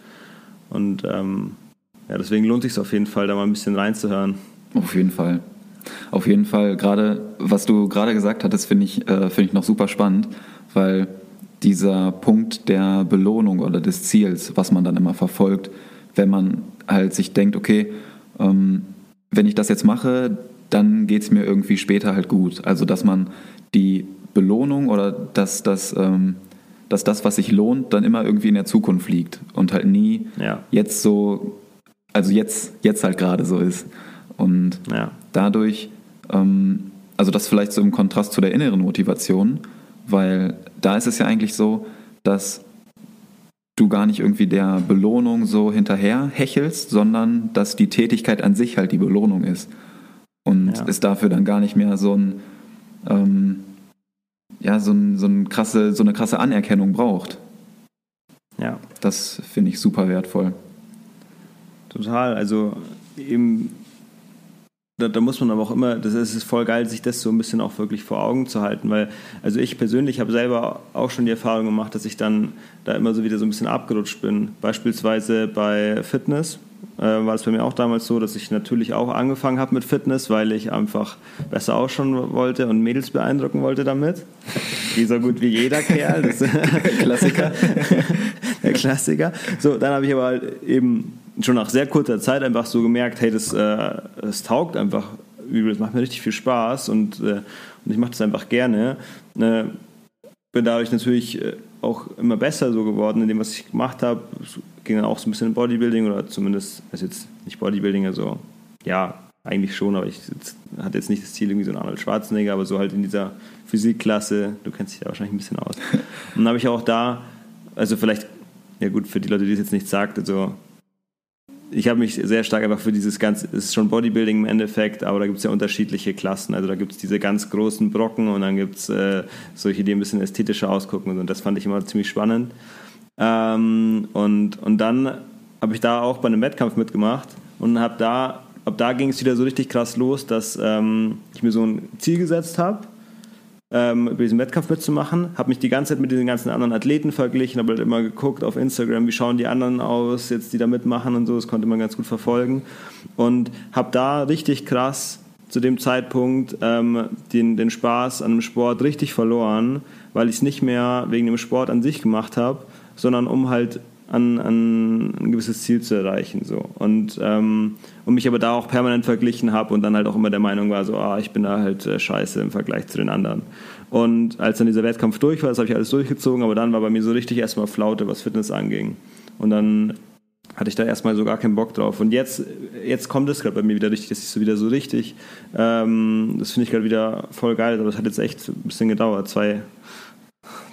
Und ähm, ja, deswegen lohnt es sich auf jeden Fall, da mal ein bisschen reinzuhören. Auf jeden Fall. Auf jeden Fall, gerade was du gerade gesagt hattest, finde ich, äh, find ich noch super spannend, weil dieser Punkt der Belohnung oder des Ziels, was man dann immer verfolgt, wenn man halt sich denkt, okay, ähm, wenn ich das jetzt mache, dann geht es mir irgendwie später halt gut. Also dass man die Belohnung oder dass das, ähm, dass das, was sich lohnt, dann immer irgendwie in der Zukunft liegt und halt nie ja. jetzt so, also jetzt, jetzt halt gerade so ist. Und ja. Dadurch, ähm, also das vielleicht so im Kontrast zu der inneren Motivation, weil da ist es ja eigentlich so, dass du gar nicht irgendwie der Belohnung so hinterher hechelst, sondern dass die Tätigkeit an sich halt die Belohnung ist. Und ja. es dafür dann gar nicht mehr so ein, ähm, ja, so, ein, so, ein krasse, so eine krasse Anerkennung braucht. Ja. Das finde ich super wertvoll. Total. Also eben da, da, muss man aber auch immer, das ist voll geil, sich das so ein bisschen auch wirklich vor Augen zu halten, weil, also ich persönlich habe selber auch schon die Erfahrung gemacht, dass ich dann da immer so wieder so ein bisschen abgerutscht bin. Beispielsweise bei Fitness äh, war es bei mir auch damals so, dass ich natürlich auch angefangen habe mit Fitness, weil ich einfach besser ausschauen wollte und Mädels beeindrucken wollte damit. Wie so gut wie jeder Kerl. Das Klassiker. Der Klassiker. So, dann habe ich aber halt eben schon nach sehr kurzer Zeit einfach so gemerkt, hey, das, äh, das taugt einfach übel, das macht mir richtig viel Spaß und, äh, und ich mache das einfach gerne. Äh, bin dadurch natürlich äh, auch immer besser so geworden in dem, was ich gemacht habe. Ging dann auch so ein bisschen in Bodybuilding oder zumindest, also jetzt nicht Bodybuilding, also ja, eigentlich schon, aber ich hatte jetzt nicht das Ziel, irgendwie so ein Arnold Schwarzenegger, aber so halt in dieser Physikklasse, du kennst dich da wahrscheinlich ein bisschen aus. Und dann habe ich auch da, also vielleicht, ja gut, für die Leute, die es jetzt nicht sagt, also ich habe mich sehr stark einfach für dieses ganze, es ist schon Bodybuilding im Endeffekt, aber da gibt es ja unterschiedliche Klassen. Also da gibt es diese ganz großen Brocken und dann gibt es äh, solche, die ein bisschen ästhetischer ausgucken und das fand ich immer ziemlich spannend. Ähm, und, und dann habe ich da auch bei einem Wettkampf mitgemacht und habe da, ab da ging es wieder so richtig krass los, dass ähm, ich mir so ein Ziel gesetzt habe ähm, bei diesem Wettkampf mitzumachen. Habe mich die ganze Zeit mit den ganzen anderen Athleten verglichen, habe halt immer geguckt auf Instagram, wie schauen die anderen aus, jetzt die da mitmachen und so. Das konnte man ganz gut verfolgen. Und habe da richtig krass zu dem Zeitpunkt ähm, den, den Spaß an dem Sport richtig verloren, weil ich es nicht mehr wegen dem Sport an sich gemacht habe, sondern um halt an, an ein gewisses Ziel zu erreichen. So. Und, ähm, und mich aber da auch permanent verglichen habe und dann halt auch immer der Meinung war, so, ah, ich bin da halt äh, scheiße im Vergleich zu den anderen. Und als dann dieser Wettkampf durch war, das habe ich alles durchgezogen, aber dann war bei mir so richtig erstmal Flaute, was Fitness anging. Und dann hatte ich da erstmal so gar keinen Bock drauf. Und jetzt, jetzt kommt es gerade bei mir wieder richtig, das ist so wieder so richtig. Ähm, das finde ich gerade wieder voll geil, aber das hat jetzt echt ein bisschen gedauert, zwei,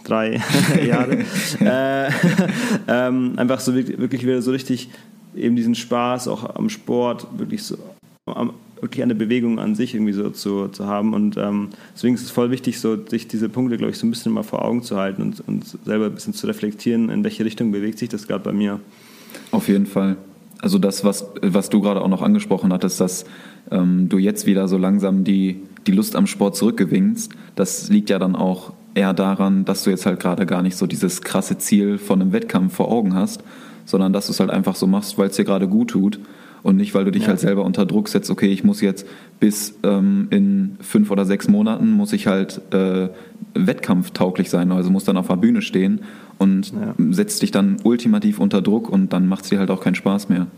drei Jahre. äh, ähm, einfach so wirklich wieder so richtig eben diesen Spaß auch am Sport, wirklich so am, wirklich an der Bewegung an sich irgendwie so zu, zu haben. Und ähm, deswegen ist es voll wichtig, so sich diese Punkte, glaube ich, so ein bisschen mal vor Augen zu halten und, und selber ein bisschen zu reflektieren, in welche Richtung bewegt sich das gerade bei mir. Auf jeden Fall. Also das, was, was du gerade auch noch angesprochen hattest, dass ähm, du jetzt wieder so langsam die, die Lust am Sport zurückgewinnst, das liegt ja dann auch eher daran, dass du jetzt halt gerade gar nicht so dieses krasse Ziel von einem Wettkampf vor Augen hast, sondern dass du es halt einfach so machst, weil es dir gerade gut tut und nicht, weil du dich ja. halt selber unter Druck setzt, okay, ich muss jetzt bis ähm, in fünf oder sechs Monaten muss ich halt äh, wettkampftauglich sein, also muss dann auf der Bühne stehen und ja. setzt dich dann ultimativ unter Druck und dann macht es dir halt auch keinen Spaß mehr.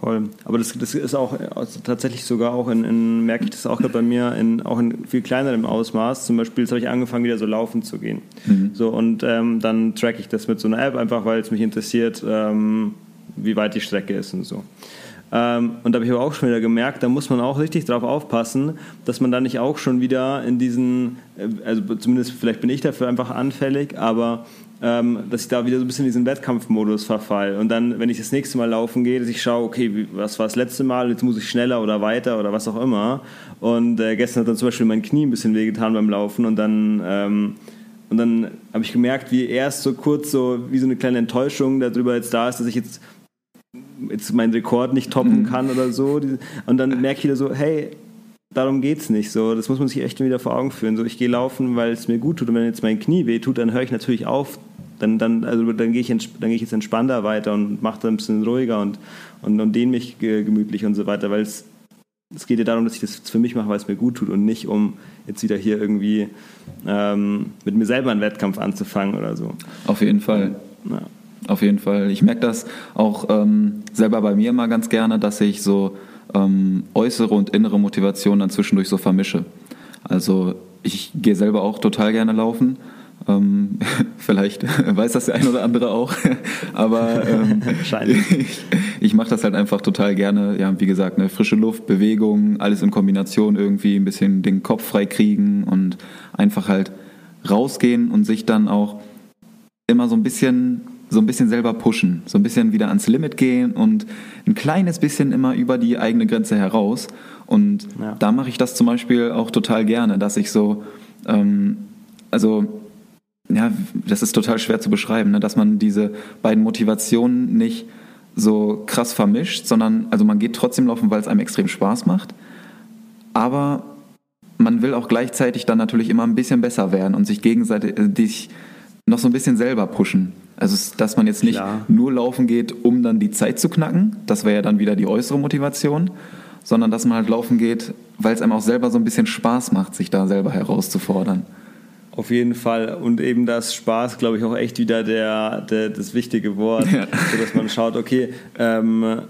Voll. Aber das, das ist auch also tatsächlich sogar auch in, in merke ich das auch bei mir, in, auch in viel kleinerem Ausmaß. Zum Beispiel jetzt habe ich angefangen, wieder so laufen zu gehen. Mhm. So, und ähm, dann track ich das mit so einer App, einfach weil es mich interessiert, ähm, wie weit die Strecke ist und so. Ähm, und da habe ich aber auch schon wieder gemerkt, da muss man auch richtig drauf aufpassen, dass man da nicht auch schon wieder in diesen, äh, also zumindest vielleicht bin ich dafür einfach anfällig, aber ähm, dass ich da wieder so ein bisschen in diesen Wettkampfmodus verfall. Und dann, wenn ich das nächste Mal laufen gehe, dass ich schaue, okay, was war das letzte Mal, jetzt muss ich schneller oder weiter oder was auch immer. Und äh, gestern hat dann zum Beispiel mein Knie ein bisschen wehgetan beim Laufen und dann, ähm, und dann habe ich gemerkt, wie erst so kurz so wie so eine kleine Enttäuschung darüber jetzt da ist, dass ich jetzt jetzt meinen Rekord nicht toppen mhm. kann oder so. Und dann merke ich wieder so, hey, darum geht es nicht. So, das muss man sich echt wieder vor Augen führen. So, ich gehe laufen, weil es mir gut tut. Und wenn jetzt mein Knie weh tut, dann höre ich natürlich auf, dann, dann, also dann gehe ich, dann gehe ich jetzt entspannter weiter und mache dann ein bisschen ruhiger und, und, und dehne mich gemütlich und so weiter, weil es, es geht ja darum, dass ich das für mich mache, weil es mir gut tut und nicht um jetzt wieder hier irgendwie ähm, mit mir selber einen Wettkampf anzufangen oder so. Auf jeden Fall. Ja. Auf jeden Fall. Ich merke das auch ähm, selber bei mir immer ganz gerne, dass ich so ähm, äußere und innere Motivation dann zwischendurch so vermische. Also ich gehe selber auch total gerne laufen, ähm, vielleicht weiß das der ein oder andere auch, aber ähm, ich, ich mache das halt einfach total gerne. Ja, wie gesagt, eine frische Luft, Bewegung, alles in Kombination irgendwie ein bisschen den Kopf frei kriegen und einfach halt rausgehen und sich dann auch immer so ein bisschen so ein bisschen selber pushen, so ein bisschen wieder ans Limit gehen und ein kleines bisschen immer über die eigene Grenze heraus. Und ja. da mache ich das zum Beispiel auch total gerne, dass ich so, ähm, also ja, das ist total schwer zu beschreiben, ne? dass man diese beiden Motivationen nicht so krass vermischt, sondern also man geht trotzdem laufen, weil es einem extrem Spaß macht, aber man will auch gleichzeitig dann natürlich immer ein bisschen besser werden und sich gegenseitig äh, noch so ein bisschen selber pushen. Also, dass man jetzt nicht Klar. nur laufen geht, um dann die Zeit zu knacken, das wäre ja dann wieder die äußere Motivation, sondern dass man halt laufen geht, weil es einem auch selber so ein bisschen Spaß macht, sich da selber herauszufordern. Auf jeden Fall. Und eben das Spaß, glaube ich, auch echt wieder der, der das wichtige Wort, ja. dass man schaut, okay, ähm,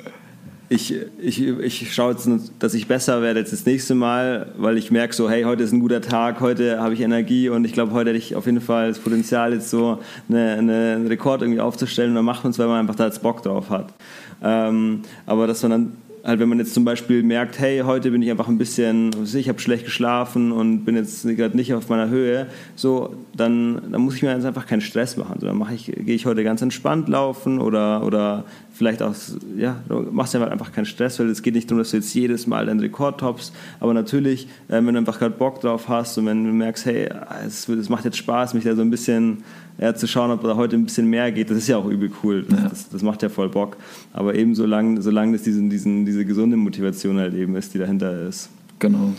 ich, ich, ich schaue jetzt, dass ich besser werde jetzt das nächste Mal, weil ich merke so, hey, heute ist ein guter Tag, heute habe ich Energie und ich glaube, heute hätte ich auf jeden Fall das Potenzial, jetzt so eine, eine, einen Rekord irgendwie aufzustellen und dann macht man es, weil man einfach da jetzt Bock drauf hat. Ähm, aber dass man dann halt, wenn man jetzt zum Beispiel merkt, hey, heute bin ich einfach ein bisschen, ich habe schlecht geschlafen und bin jetzt gerade nicht auf meiner Höhe, so, dann, dann muss ich mir jetzt einfach keinen Stress machen. So, dann mache ich, gehe ich heute ganz entspannt laufen oder, oder vielleicht auch, ja, du machst ja halt einfach keinen Stress, weil es geht nicht darum, dass du jetzt jedes Mal deinen Rekord toppst, aber natürlich, äh, wenn du einfach gerade Bock drauf hast und wenn du merkst, hey, es, es macht jetzt Spaß, mich da so ein bisschen ja, zu schauen, ob da heute ein bisschen mehr geht, das ist ja auch übel cool. Das, ja. das, das macht ja voll Bock. Aber eben solange, solange das diesen, diesen, diese gesunde Motivation halt eben ist, die dahinter ist. Genau.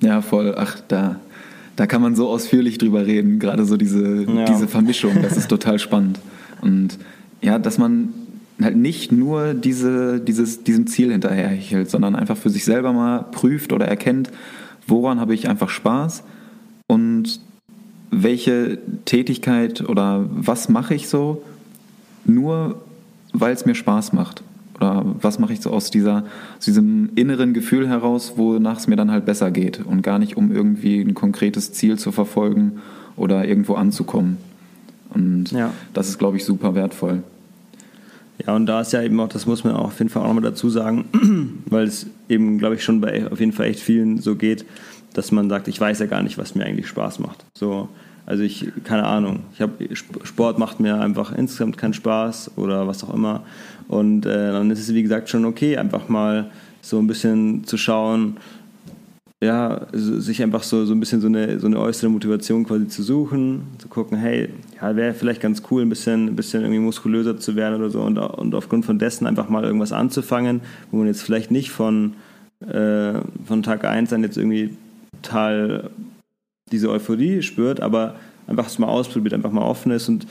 Ja, voll. Ach, da, da kann man so ausführlich drüber reden, gerade so diese, ja. diese Vermischung, das ist total spannend. Und ja, dass man halt nicht nur diese, dieses, diesem Ziel hinterherhechelt, sondern einfach für sich selber mal prüft oder erkennt, woran habe ich einfach Spaß und welche Tätigkeit oder was mache ich so nur, weil es mir Spaß macht? Oder was mache ich so aus, dieser, aus diesem inneren Gefühl heraus, wonach es mir dann halt besser geht und gar nicht, um irgendwie ein konkretes Ziel zu verfolgen oder irgendwo anzukommen. Und ja. das ist, glaube ich, super wertvoll. Ja, und da ist ja eben auch, das muss man auch auf jeden Fall auch nochmal dazu sagen, weil es eben, glaube ich, schon bei auf jeden Fall echt vielen so geht, dass man sagt, ich weiß ja gar nicht, was mir eigentlich Spaß macht. So, also ich, keine Ahnung, ich habe Sport macht mir einfach insgesamt keinen Spaß oder was auch immer. Und äh, dann ist es wie gesagt schon okay, einfach mal so ein bisschen zu schauen, ja, sich einfach so, so ein bisschen so eine, so eine äußere Motivation quasi zu suchen, zu gucken, hey, ja, wäre vielleicht ganz cool, ein bisschen, ein bisschen irgendwie muskulöser zu werden oder so und, und aufgrund von dessen einfach mal irgendwas anzufangen, wo man jetzt vielleicht nicht von, äh, von Tag 1 dann jetzt irgendwie total diese Euphorie spürt, aber einfach es mal ausprobiert, einfach mal offen ist und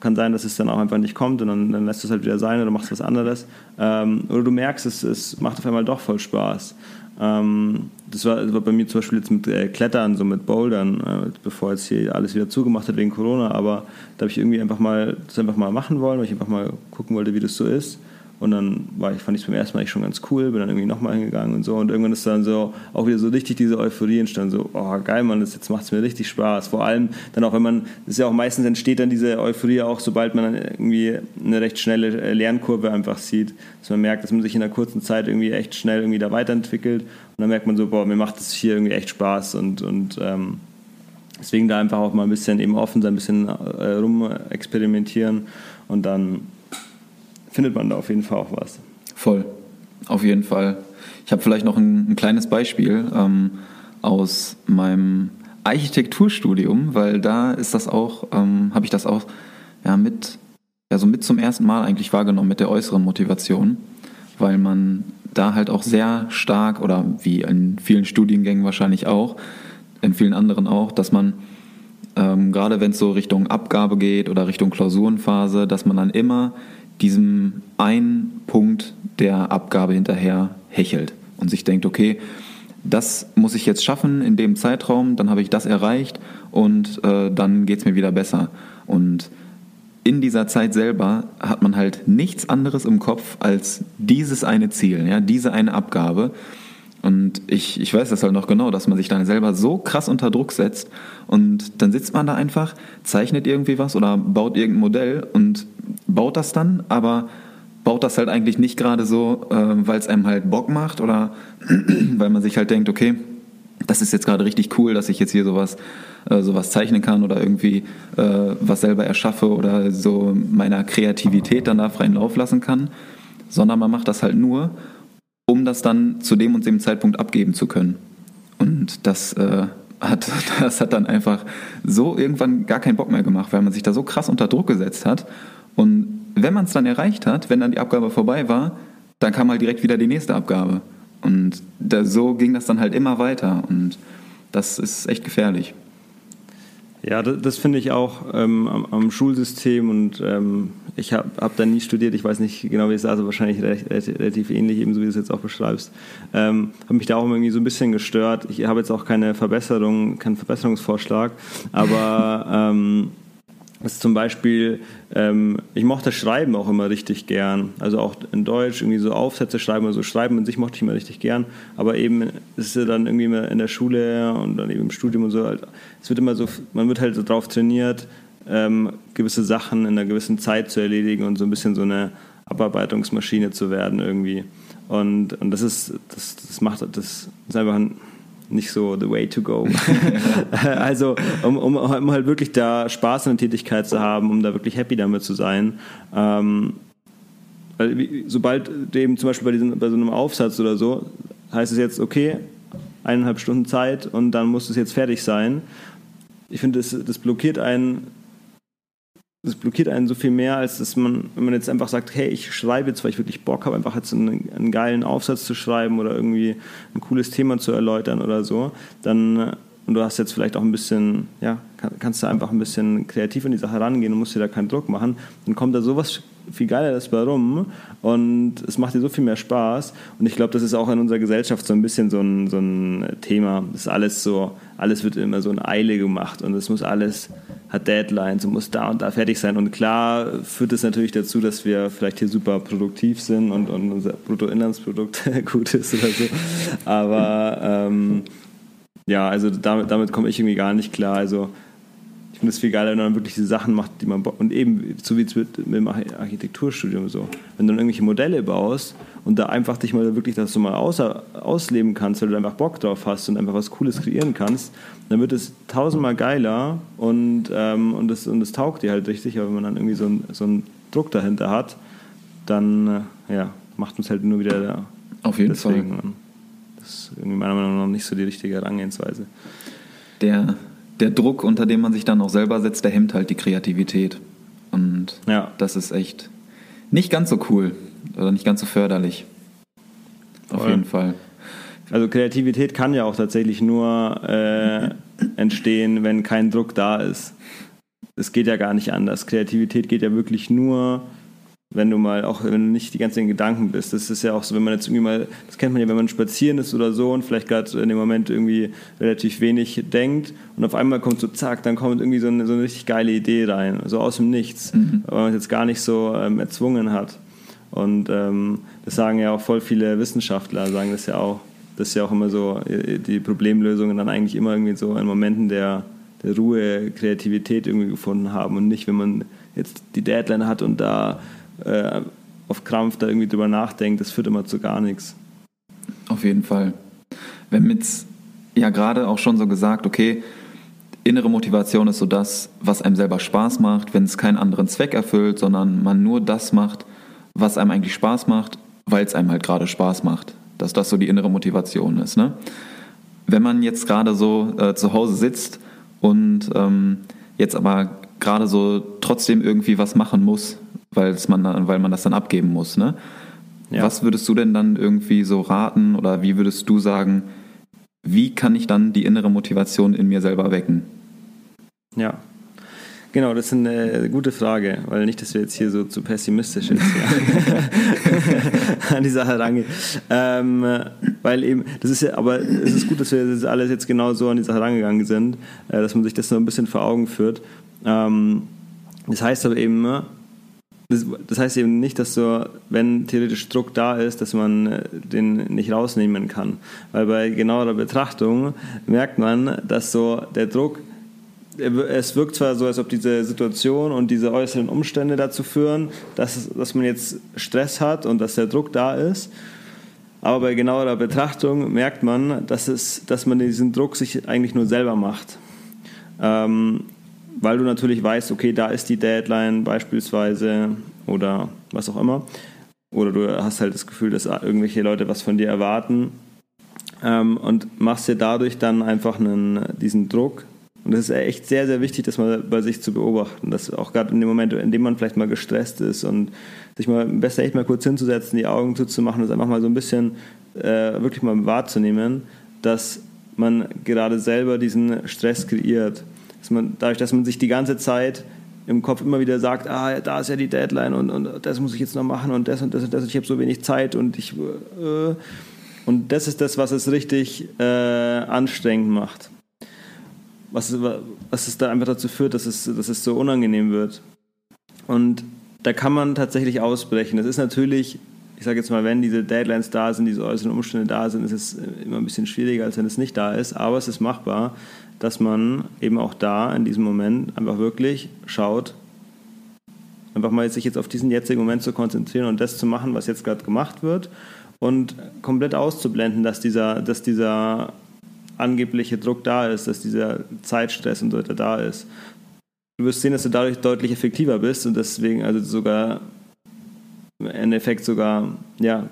kann sein, dass es dann auch einfach nicht kommt und dann, dann lässt es halt wieder sein oder machst was anderes. Ähm, oder du merkst, es, es macht auf einmal doch voll Spaß. Ähm, das, war, das, war, bei mir zum Beispiel jetzt mit äh, Klettern, so mit Bouldern, äh, bevor jetzt hier alles wieder zugemacht hat wegen Corona, aber da habe ich irgendwie einfach mal das einfach mal machen wollen, weil ich einfach mal gucken wollte, wie das so ist. Und dann war ich, fand ich es beim ersten Mal echt schon ganz cool, bin dann irgendwie nochmal hingegangen und so. Und irgendwann ist dann so auch wieder so richtig diese Euphorie entstanden, so, oh geil, Mann, das, jetzt macht es mir richtig Spaß. Vor allem dann auch, wenn man, das ist ja auch meistens entsteht dann diese Euphorie auch, sobald man dann irgendwie eine recht schnelle äh, Lernkurve einfach sieht, dass man merkt, dass man sich in einer kurzen Zeit irgendwie echt schnell irgendwie da weiterentwickelt. Und dann merkt man so, boah, mir macht das hier irgendwie echt Spaß und, und ähm, deswegen da einfach auch mal ein bisschen eben offen sein, ein bisschen äh, rum experimentieren und dann findet man da auf jeden Fall auch was. Voll, auf jeden Fall. Ich habe vielleicht noch ein, ein kleines Beispiel ähm, aus meinem Architekturstudium, weil da ist das auch, ähm, habe ich das auch ja, mit, ja, mit zum ersten Mal eigentlich wahrgenommen mit der äußeren Motivation, weil man da halt auch sehr stark oder wie in vielen Studiengängen wahrscheinlich auch, in vielen anderen auch, dass man ähm, gerade wenn es so Richtung Abgabe geht oder Richtung Klausurenphase, dass man dann immer diesem einen Punkt der Abgabe hinterher hechelt und sich denkt, okay, das muss ich jetzt schaffen in dem Zeitraum, dann habe ich das erreicht und äh, dann geht es mir wieder besser. Und in dieser Zeit selber hat man halt nichts anderes im Kopf als dieses eine Ziel, ja, diese eine Abgabe. Und ich, ich weiß das halt noch genau, dass man sich dann selber so krass unter Druck setzt und dann sitzt man da einfach, zeichnet irgendwie was oder baut irgendein Modell und baut das dann, aber baut das halt eigentlich nicht gerade so, äh, weil es einem halt Bock macht oder weil man sich halt denkt, okay, das ist jetzt gerade richtig cool, dass ich jetzt hier sowas, äh, sowas zeichnen kann oder irgendwie äh, was selber erschaffe oder so meiner Kreativität dann da freien Lauf lassen kann, sondern man macht das halt nur, um das dann zu dem und dem Zeitpunkt abgeben zu können. Und das äh, hat, das hat dann einfach so irgendwann gar keinen Bock mehr gemacht, weil man sich da so krass unter Druck gesetzt hat. Und wenn man es dann erreicht hat, wenn dann die Abgabe vorbei war, dann kam halt direkt wieder die nächste Abgabe. Und da, so ging das dann halt immer weiter. Und das ist echt gefährlich. Ja, das, das finde ich auch ähm, am, am, Schulsystem und ähm, ich habe hab da nie studiert, ich weiß nicht genau, wie es ist, also wahrscheinlich relativ, ähnlich, ebenso wie du es jetzt auch beschreibst. Ähm, habe mich da auch irgendwie so ein bisschen gestört. Ich habe jetzt auch keine Verbesserung, keinen Verbesserungsvorschlag, aber ähm, ist zum Beispiel, ähm, ich mochte Schreiben auch immer richtig gern. Also auch in Deutsch irgendwie so Aufsätze schreiben oder so Schreiben an sich mochte ich immer richtig gern. Aber eben ist es dann irgendwie in der Schule und dann eben im Studium und so. Halt, es wird immer so, man wird halt so drauf trainiert, ähm, gewisse Sachen in einer gewissen Zeit zu erledigen und so ein bisschen so eine Abarbeitungsmaschine zu werden irgendwie. Und, und das ist, das, das macht, das ist einfach ein nicht so the way to go. also um, um, um, halt wirklich da Spaß an der Tätigkeit zu haben, um da wirklich happy damit zu sein. Ähm, sobald eben zum Beispiel bei, diesem, bei so einem Aufsatz oder so, heißt es jetzt, okay, eineinhalb Stunden Zeit und dann muss es jetzt fertig sein. Ich finde, das, das blockiert einen das blockiert einen so viel mehr, als dass man, wenn man jetzt einfach sagt, hey, ich schreibe jetzt, weil ich wirklich Bock habe, einfach jetzt einen, einen, geilen Aufsatz zu schreiben oder irgendwie ein cooles Thema zu erläutern oder so, dann und du hast jetzt vielleicht auch ein bisschen, ja, kannst du einfach ein bisschen kreativ in die Sache rangehen und musst dir da keinen Druck machen, dann kommt da sowas viel Geileres bei rum und es macht dir so viel mehr Spaß. Und ich glaube, das ist auch in unserer Gesellschaft so ein bisschen so ein, so ein Thema. Das ist alles so, alles wird immer so in Eile gemacht und es muss alles, hat Deadlines und muss da und da fertig sein. Und klar führt es natürlich dazu, dass wir vielleicht hier super produktiv sind und, und unser Bruttoinlandsprodukt gut ist oder so. Aber ähm, ja, also damit, damit komme ich irgendwie gar nicht klar. Also finde es viel geiler, wenn man wirklich die Sachen macht, die man und eben so wie es mit, mit dem Architekturstudium so. Wenn du dann irgendwelche Modelle baust und da einfach dich mal wirklich, dass du mal außer, ausleben kannst, weil du einfach Bock drauf hast und einfach was Cooles kreieren kannst, dann wird es tausendmal geiler und ähm, und das und das taugt dir halt richtig. Aber wenn man dann irgendwie so, ein, so einen Druck dahinter hat, dann äh, ja macht uns halt nur wieder da. Auf jeden Deswegen, Fall. Das ist irgendwie meiner Meinung nach nicht so die richtige Herangehensweise. Der der Druck, unter dem man sich dann auch selber setzt, der hemmt halt die Kreativität. Und ja. das ist echt nicht ganz so cool oder nicht ganz so förderlich. Auf Voll. jeden Fall. Also Kreativität kann ja auch tatsächlich nur äh, entstehen, wenn kein Druck da ist. Es geht ja gar nicht anders. Kreativität geht ja wirklich nur wenn du mal, auch wenn du nicht die ganze Zeit in Gedanken bist. Das ist ja auch so, wenn man jetzt irgendwie mal, das kennt man ja, wenn man spazieren ist oder so und vielleicht gerade in dem Moment irgendwie relativ wenig denkt und auf einmal kommt so zack, dann kommt irgendwie so eine, so eine richtig geile Idee rein, so aus dem Nichts, mhm. weil man es jetzt gar nicht so ähm, erzwungen hat. Und ähm, das sagen ja auch voll viele Wissenschaftler, sagen das ja auch. Das ist ja auch immer so, äh, die Problemlösungen dann eigentlich immer irgendwie so in Momenten der, der Ruhe, Kreativität irgendwie gefunden haben und nicht, wenn man jetzt die Deadline hat und da äh, auf Krampf da irgendwie drüber nachdenkt, das führt immer zu gar nichts. Auf jeden Fall. Haben jetzt ja gerade auch schon so gesagt, okay, innere Motivation ist so das, was einem selber Spaß macht, wenn es keinen anderen Zweck erfüllt, sondern man nur das macht, was einem eigentlich Spaß macht, weil es einem halt gerade Spaß macht. Dass das so die innere Motivation ist. Ne? Wenn man jetzt gerade so äh, zu Hause sitzt und ähm, jetzt aber gerade so trotzdem irgendwie was machen muss, weil's man, weil man das dann abgeben muss. Ne? Ja. Was würdest du denn dann irgendwie so raten oder wie würdest du sagen, wie kann ich dann die innere Motivation in mir selber wecken? Ja, Genau, das ist eine gute Frage, weil nicht, dass wir jetzt hier so zu pessimistisch jetzt an die Sache rangehen. Ähm, weil eben, das ist ja, aber es ist gut, dass wir das alles jetzt genau so an die Sache rangegangen sind, äh, dass man sich das so ein bisschen vor Augen führt. Ähm, das heißt aber eben, das, heißt eben nicht, dass so, wenn theoretisch Druck da ist, dass man äh, den nicht rausnehmen kann. Weil bei genauerer Betrachtung merkt man, dass so der Druck, es wirkt zwar so, als ob diese Situation und diese äußeren Umstände dazu führen, dass, dass man jetzt Stress hat und dass der Druck da ist. Aber bei genauerer Betrachtung merkt man, dass, es, dass man diesen Druck sich eigentlich nur selber macht. Ähm, weil du natürlich weißt, okay, da ist die Deadline beispielsweise oder was auch immer. Oder du hast halt das Gefühl, dass irgendwelche Leute was von dir erwarten ähm, und machst dir dadurch dann einfach einen, diesen Druck. Und das ist echt sehr, sehr wichtig, das mal bei sich zu beobachten. Dass auch gerade in dem Moment, in dem man vielleicht mal gestresst ist und sich mal besser echt mal kurz hinzusetzen, die Augen zuzumachen, das einfach mal so ein bisschen äh, wirklich mal wahrzunehmen, dass man gerade selber diesen Stress kreiert. Dass man, dadurch, dass man sich die ganze Zeit im Kopf immer wieder sagt, ah, da ist ja die Deadline und, und das muss ich jetzt noch machen und das und das und das und ich habe so wenig Zeit und ich äh, und das ist das, was es richtig äh, anstrengend macht. Was, was es da einfach dazu führt, dass es, dass es so unangenehm wird. Und da kann man tatsächlich ausbrechen. Das ist natürlich, ich sage jetzt mal, wenn diese Deadlines da sind, diese äußeren Umstände da sind, ist es immer ein bisschen schwieriger, als wenn es nicht da ist. Aber es ist machbar, dass man eben auch da in diesem Moment einfach wirklich schaut, einfach mal sich jetzt auf diesen jetzigen Moment zu konzentrieren und das zu machen, was jetzt gerade gemacht wird und komplett auszublenden, dass dieser, dass dieser angebliche Druck da ist, dass dieser Zeitstress und so weiter da ist. Du wirst sehen, dass du dadurch deutlich effektiver bist und deswegen also sogar im Endeffekt sogar ja,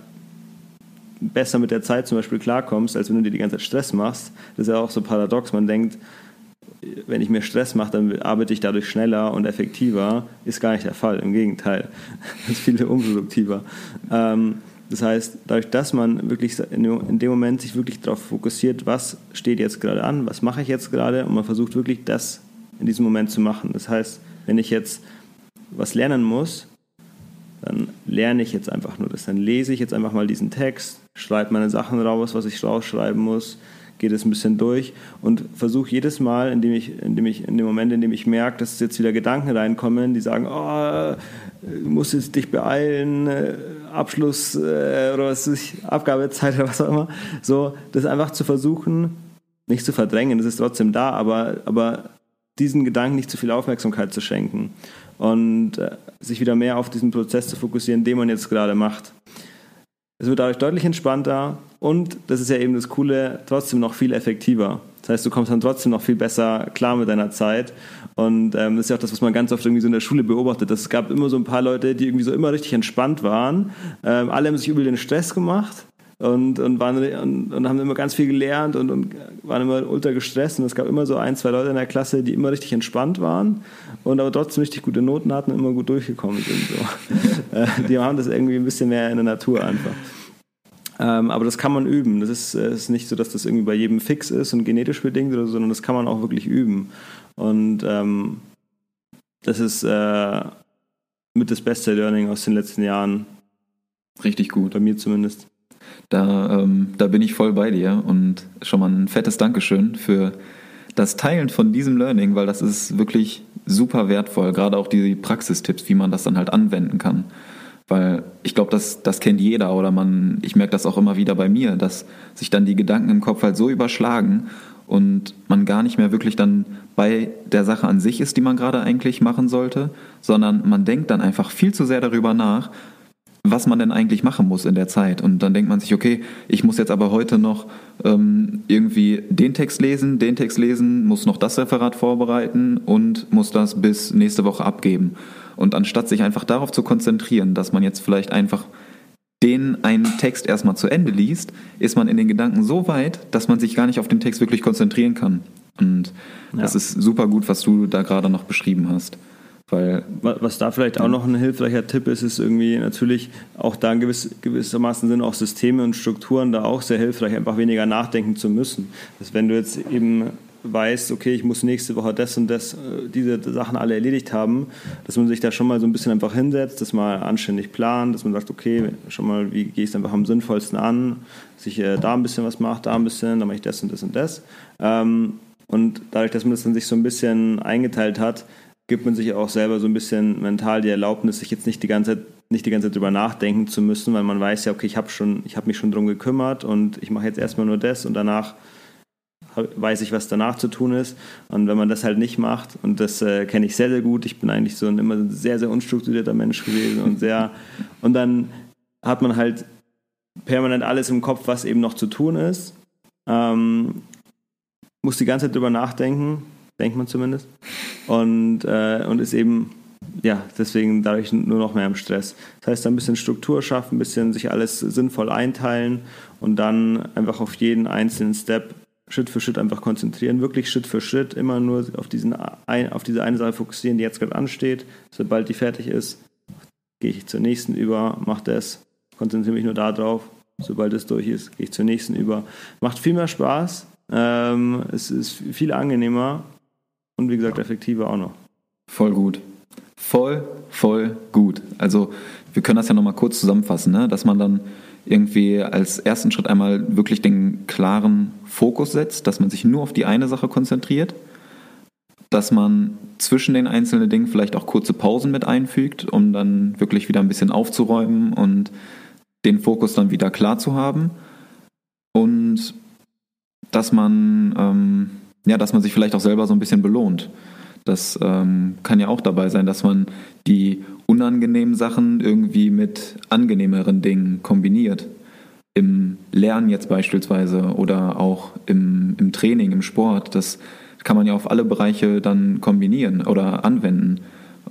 besser mit der Zeit zum Beispiel klarkommst, als wenn du dir die ganze Zeit Stress machst. Das ist ja auch so paradox. Man denkt, wenn ich mir Stress mache, dann arbeite ich dadurch schneller und effektiver. Ist gar nicht der Fall. Im Gegenteil. Das ist viel unproduktiver. Ähm, das heißt, dadurch, dass man wirklich in dem Moment sich wirklich darauf fokussiert, was steht jetzt gerade an, was mache ich jetzt gerade und man versucht wirklich das in diesem Moment zu machen. Das heißt, wenn ich jetzt was lernen muss, dann lerne ich jetzt einfach nur das. Dann lese ich jetzt einfach mal diesen Text, schreibe meine Sachen raus, was ich rausschreiben muss, gehe das ein bisschen durch und versuche jedes Mal, indem ich, indem ich, in dem Moment, in dem ich merke, dass jetzt wieder Gedanken reinkommen, die sagen, oh, du musst jetzt dich beeilen, äh, Abschluss äh, oder was ist Abgabezeit oder was auch immer. So, das einfach zu versuchen, nicht zu verdrängen, das ist trotzdem da, aber, aber diesen Gedanken nicht zu viel Aufmerksamkeit zu schenken und äh, sich wieder mehr auf diesen Prozess zu fokussieren, den man jetzt gerade macht. Es wird dadurch deutlich entspannter und, das ist ja eben das Coole, trotzdem noch viel effektiver. Das heißt, du kommst dann trotzdem noch viel besser klar mit deiner Zeit und ähm, das ist ja auch das, was man ganz oft irgendwie so in der Schule beobachtet. Es gab immer so ein paar Leute, die irgendwie so immer richtig entspannt waren. Ähm, alle haben sich übel den Stress gemacht und, und, waren, und, und, haben immer ganz viel gelernt und, und, waren immer ultra gestresst. Und es gab immer so ein, zwei Leute in der Klasse, die immer richtig entspannt waren und aber trotzdem richtig gute Noten hatten und immer gut durchgekommen sind. So. äh, die haben das irgendwie ein bisschen mehr in der Natur einfach. Ähm, aber das kann man üben. Das ist, äh, ist nicht so, dass das irgendwie bei jedem fix ist und genetisch bedingt, oder so, sondern das kann man auch wirklich üben. Und ähm, das ist äh, mit das beste Learning aus den letzten Jahren. Richtig gut. Bei mir zumindest. Da, ähm, da bin ich voll bei dir und schon mal ein fettes Dankeschön für das Teilen von diesem Learning, weil das ist wirklich super wertvoll, gerade auch die Praxistipps, wie man das dann halt anwenden kann. Weil ich glaube, das, das kennt jeder oder man, ich merke das auch immer wieder bei mir, dass sich dann die Gedanken im Kopf halt so überschlagen und man gar nicht mehr wirklich dann bei der Sache an sich ist, die man gerade eigentlich machen sollte, sondern man denkt dann einfach viel zu sehr darüber nach, was man denn eigentlich machen muss in der Zeit. Und dann denkt man sich, okay, ich muss jetzt aber heute noch ähm, irgendwie den Text lesen, den Text lesen, muss noch das Referat vorbereiten und muss das bis nächste Woche abgeben. Und anstatt sich einfach darauf zu konzentrieren, dass man jetzt vielleicht einfach den einen Text erstmal zu Ende liest, ist man in den Gedanken so weit, dass man sich gar nicht auf den Text wirklich konzentrieren kann. Und ja. das ist super gut, was du da gerade noch beschrieben hast. Weil, was da vielleicht auch noch ein hilfreicher Tipp ist, ist irgendwie natürlich auch da in gewiss, gewissermaßen sind auch Systeme und Strukturen da auch sehr hilfreich, einfach weniger nachdenken zu müssen. Dass wenn du jetzt eben weißt, okay, ich muss nächste Woche das und das, äh, diese Sachen alle erledigt haben, dass man sich da schon mal so ein bisschen einfach hinsetzt, das mal anständig plant, dass man sagt, okay, schon mal, wie gehe ich es einfach am sinnvollsten an, sich äh, da ein bisschen was macht, da ein bisschen, dann mache ich das und das und das. Ähm, und dadurch, dass man das dann sich so ein bisschen eingeteilt hat, gibt man sich auch selber so ein bisschen mental die Erlaubnis, sich jetzt nicht die ganze Zeit nicht die ganze Zeit drüber nachdenken zu müssen, weil man weiß ja, okay, ich habe schon, ich habe mich schon drum gekümmert und ich mache jetzt erstmal nur das und danach weiß ich, was danach zu tun ist. Und wenn man das halt nicht macht, und das äh, kenne ich sehr, sehr gut, ich bin eigentlich so ein immer sehr, sehr unstrukturierter Mensch gewesen und sehr, und dann hat man halt permanent alles im Kopf, was eben noch zu tun ist. Ähm, muss die ganze Zeit drüber nachdenken, denkt man zumindest. Und, äh, und ist eben, ja, deswegen dadurch nur noch mehr im Stress. Das heißt, ein bisschen Struktur schaffen, ein bisschen sich alles sinnvoll einteilen und dann einfach auf jeden einzelnen Step Schritt für Schritt einfach konzentrieren, wirklich Schritt für Schritt immer nur auf, diesen auf diese eine Sache fokussieren, die jetzt gerade ansteht. Sobald die fertig ist, gehe ich zur nächsten über, mache das, konzentriere mich nur darauf. Sobald es durch ist, gehe ich zur nächsten über. Macht viel mehr Spaß, ähm, es ist viel angenehmer und wie gesagt effektiver auch noch. Voll gut. Voll, voll gut. Also wir können das ja nochmal kurz zusammenfassen, ne? dass man dann irgendwie als ersten Schritt einmal wirklich den klaren Fokus setzt, dass man sich nur auf die eine Sache konzentriert, dass man zwischen den einzelnen Dingen vielleicht auch kurze Pausen mit einfügt, um dann wirklich wieder ein bisschen aufzuräumen und den Fokus dann wieder klar zu haben und dass man ähm, ja, dass man sich vielleicht auch selber so ein bisschen belohnt. Das ähm, kann ja auch dabei sein, dass man die unangenehmen Sachen irgendwie mit angenehmeren Dingen kombiniert. Im Lernen jetzt beispielsweise oder auch im, im Training, im Sport. Das kann man ja auf alle Bereiche dann kombinieren oder anwenden.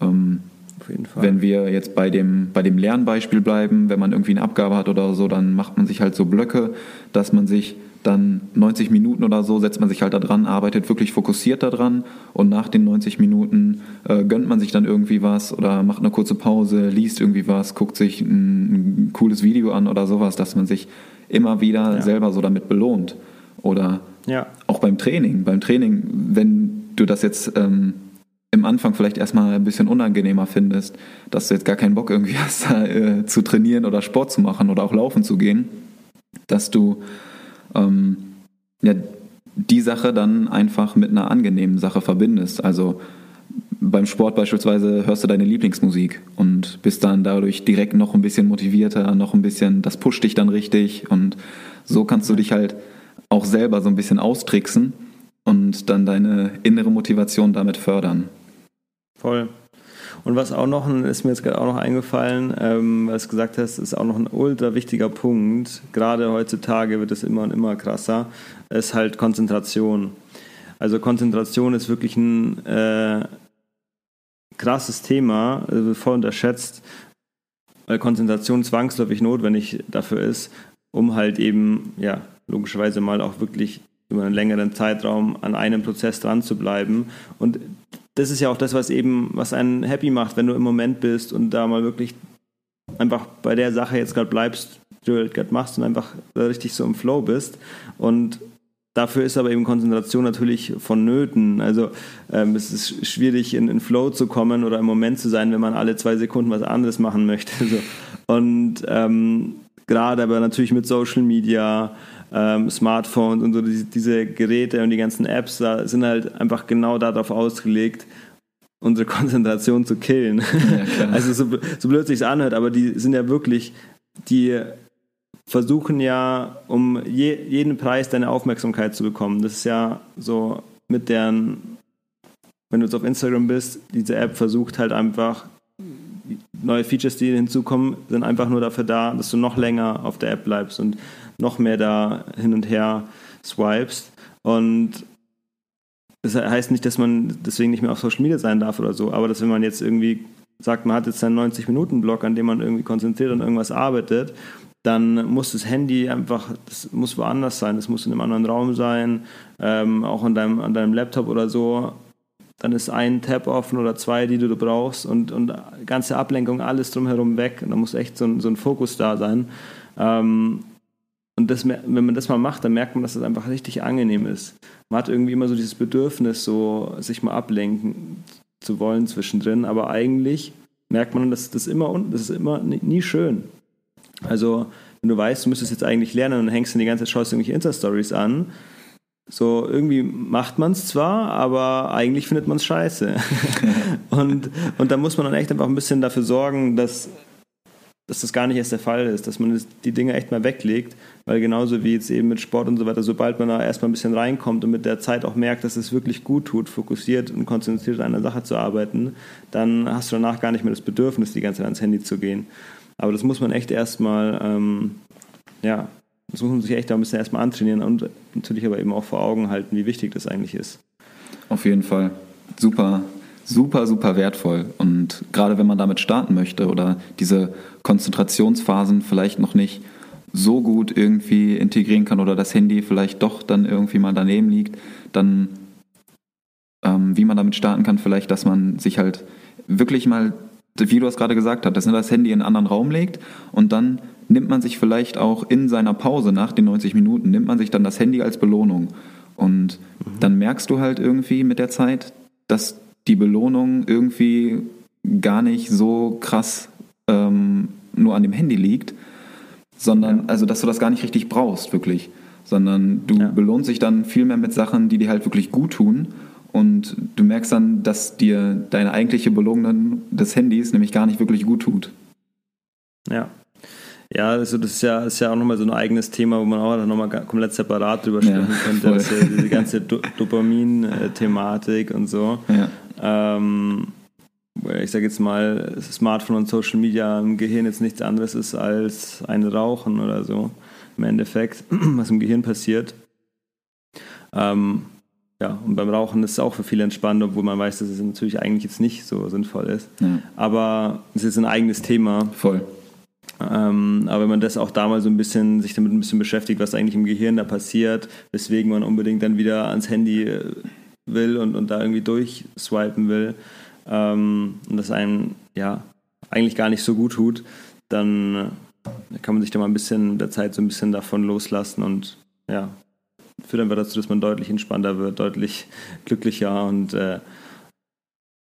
Ähm, auf jeden Fall. Wenn wir jetzt bei dem, bei dem Lernbeispiel bleiben, wenn man irgendwie eine Abgabe hat oder so, dann macht man sich halt so Blöcke, dass man sich dann 90 Minuten oder so setzt man sich halt da dran, arbeitet wirklich fokussiert daran und nach den 90 Minuten äh, gönnt man sich dann irgendwie was oder macht eine kurze Pause, liest irgendwie was, guckt sich ein, ein cooles Video an oder sowas, dass man sich immer wieder ja. selber so damit belohnt. Oder ja. auch beim Training. Beim Training, wenn du das jetzt ähm, im Anfang vielleicht erstmal ein bisschen unangenehmer findest, dass du jetzt gar keinen Bock irgendwie hast, äh, zu trainieren oder Sport zu machen oder auch laufen zu gehen, dass du ähm, ja, die Sache dann einfach mit einer angenehmen Sache verbindest. Also beim Sport beispielsweise hörst du deine Lieblingsmusik und bist dann dadurch direkt noch ein bisschen motivierter, noch ein bisschen, das pusht dich dann richtig und so kannst du dich halt auch selber so ein bisschen austricksen und dann deine innere Motivation damit fördern. Voll. Und was auch noch, ist mir jetzt gerade auch noch eingefallen, ähm, was du gesagt hast, ist auch noch ein ultra wichtiger Punkt. Gerade heutzutage wird es immer und immer krasser, ist halt Konzentration. Also Konzentration ist wirklich ein äh, krasses Thema, also voll unterschätzt, weil Konzentration zwangsläufig notwendig dafür ist, um halt eben, ja, logischerweise mal auch wirklich über einen längeren Zeitraum an einem Prozess dran zu bleiben. Und das ist ja auch das, was eben, was einen happy macht, wenn du im Moment bist und da mal wirklich einfach bei der Sache jetzt gerade bleibst, die du halt gerade machst und einfach richtig so im Flow bist. Und dafür ist aber eben Konzentration natürlich vonnöten. Also ähm, es ist schwierig, in, in Flow zu kommen oder im Moment zu sein, wenn man alle zwei Sekunden was anderes machen möchte. So. Und ähm, gerade aber natürlich mit Social Media, ähm, Smartphones und so diese, Geräte und die ganzen Apps da sind halt einfach genau darauf ausgelegt, unsere Konzentration zu killen. Ja, also so, so blöd sich anhört, aber die sind ja wirklich, die versuchen ja um je, jeden Preis deine Aufmerksamkeit zu bekommen. Das ist ja so mit deren, wenn du jetzt auf Instagram bist, diese App versucht halt einfach neue Features, die hinzukommen, sind einfach nur dafür da, dass du noch länger auf der App bleibst und noch mehr da hin und her swipest. Und das heißt nicht, dass man deswegen nicht mehr auf Social Media sein darf oder so, aber dass wenn man jetzt irgendwie sagt, man hat jetzt einen 90-Minuten-Block, an dem man irgendwie konzentriert und irgendwas arbeitet, dann muss das Handy einfach, das muss woanders sein, das muss in einem anderen Raum sein, ähm, auch an deinem, an deinem Laptop oder so. Dann ist ein Tab offen oder zwei, die du brauchst und, und ganze Ablenkung, alles drumherum weg. Und da muss echt so ein, so ein Fokus da sein. Ähm, und das, wenn man das mal macht, dann merkt man, dass es das einfach richtig angenehm ist. Man hat irgendwie immer so dieses Bedürfnis, so sich mal ablenken zu wollen zwischendrin, aber eigentlich merkt man, dass das immer das ist immer nie schön. Also, wenn du weißt, du müsstest jetzt eigentlich lernen und hängst dann die ganze Zeit, schaust irgendwelche Insta-Stories an, so irgendwie macht man es zwar, aber eigentlich findet man es scheiße. und, und da muss man dann echt einfach ein bisschen dafür sorgen, dass dass das gar nicht erst der Fall ist, dass man die Dinge echt mal weglegt, weil genauso wie jetzt eben mit Sport und so weiter, sobald man da erstmal ein bisschen reinkommt und mit der Zeit auch merkt, dass es wirklich gut tut, fokussiert und konzentriert an einer Sache zu arbeiten, dann hast du danach gar nicht mehr das Bedürfnis, die ganze Zeit ans Handy zu gehen. Aber das muss man echt erstmal ähm, ja, das muss man sich echt auch ein bisschen erstmal antrainieren und natürlich aber eben auch vor Augen halten, wie wichtig das eigentlich ist. Auf jeden Fall. Super, super, super wertvoll. Und gerade wenn man damit starten möchte oder diese Konzentrationsphasen vielleicht noch nicht so gut irgendwie integrieren kann oder das Handy vielleicht doch dann irgendwie mal daneben liegt, dann ähm, wie man damit starten kann, vielleicht, dass man sich halt wirklich mal, wie du es gerade gesagt hast, dass man das Handy in einen anderen Raum legt und dann nimmt man sich vielleicht auch in seiner Pause nach den 90 Minuten, nimmt man sich dann das Handy als Belohnung. Und mhm. dann merkst du halt irgendwie mit der Zeit, dass die Belohnung irgendwie gar nicht so krass ähm, nur an dem Handy liegt, sondern ja. also dass du das gar nicht richtig brauchst, wirklich. Sondern du ja. belohnst dich dann viel mehr mit Sachen, die dir halt wirklich gut tun. Und du merkst dann, dass dir deine eigentliche Belohnung des Handys nämlich gar nicht wirklich gut tut. Ja, ja, also das ist ja, ist ja auch nochmal so ein eigenes Thema, wo man auch nochmal komplett separat drüber sprechen ja, könnte. Ja diese ganze Do Dopamin-Thematik und so. Ja. Ähm, ich sage jetzt mal, Smartphone und Social Media im Gehirn jetzt nichts anderes ist als ein Rauchen oder so. Im Endeffekt, was im Gehirn passiert. Ähm, ja, und beim Rauchen ist es auch für viele entspannt, obwohl man weiß, dass es natürlich eigentlich jetzt nicht so sinnvoll ist. Ja. Aber es ist ein eigenes Thema. Voll. Ähm, aber wenn man das auch da mal so ein bisschen, sich damit ein bisschen beschäftigt, was eigentlich im Gehirn da passiert, weswegen man unbedingt dann wieder ans Handy äh, will und, und da irgendwie durchswipen will ähm, und das einem ja eigentlich gar nicht so gut tut, dann äh, kann man sich da mal ein bisschen der Zeit so ein bisschen davon loslassen und ja, führt einfach dazu, dass man deutlich entspannter wird, deutlich glücklicher und äh,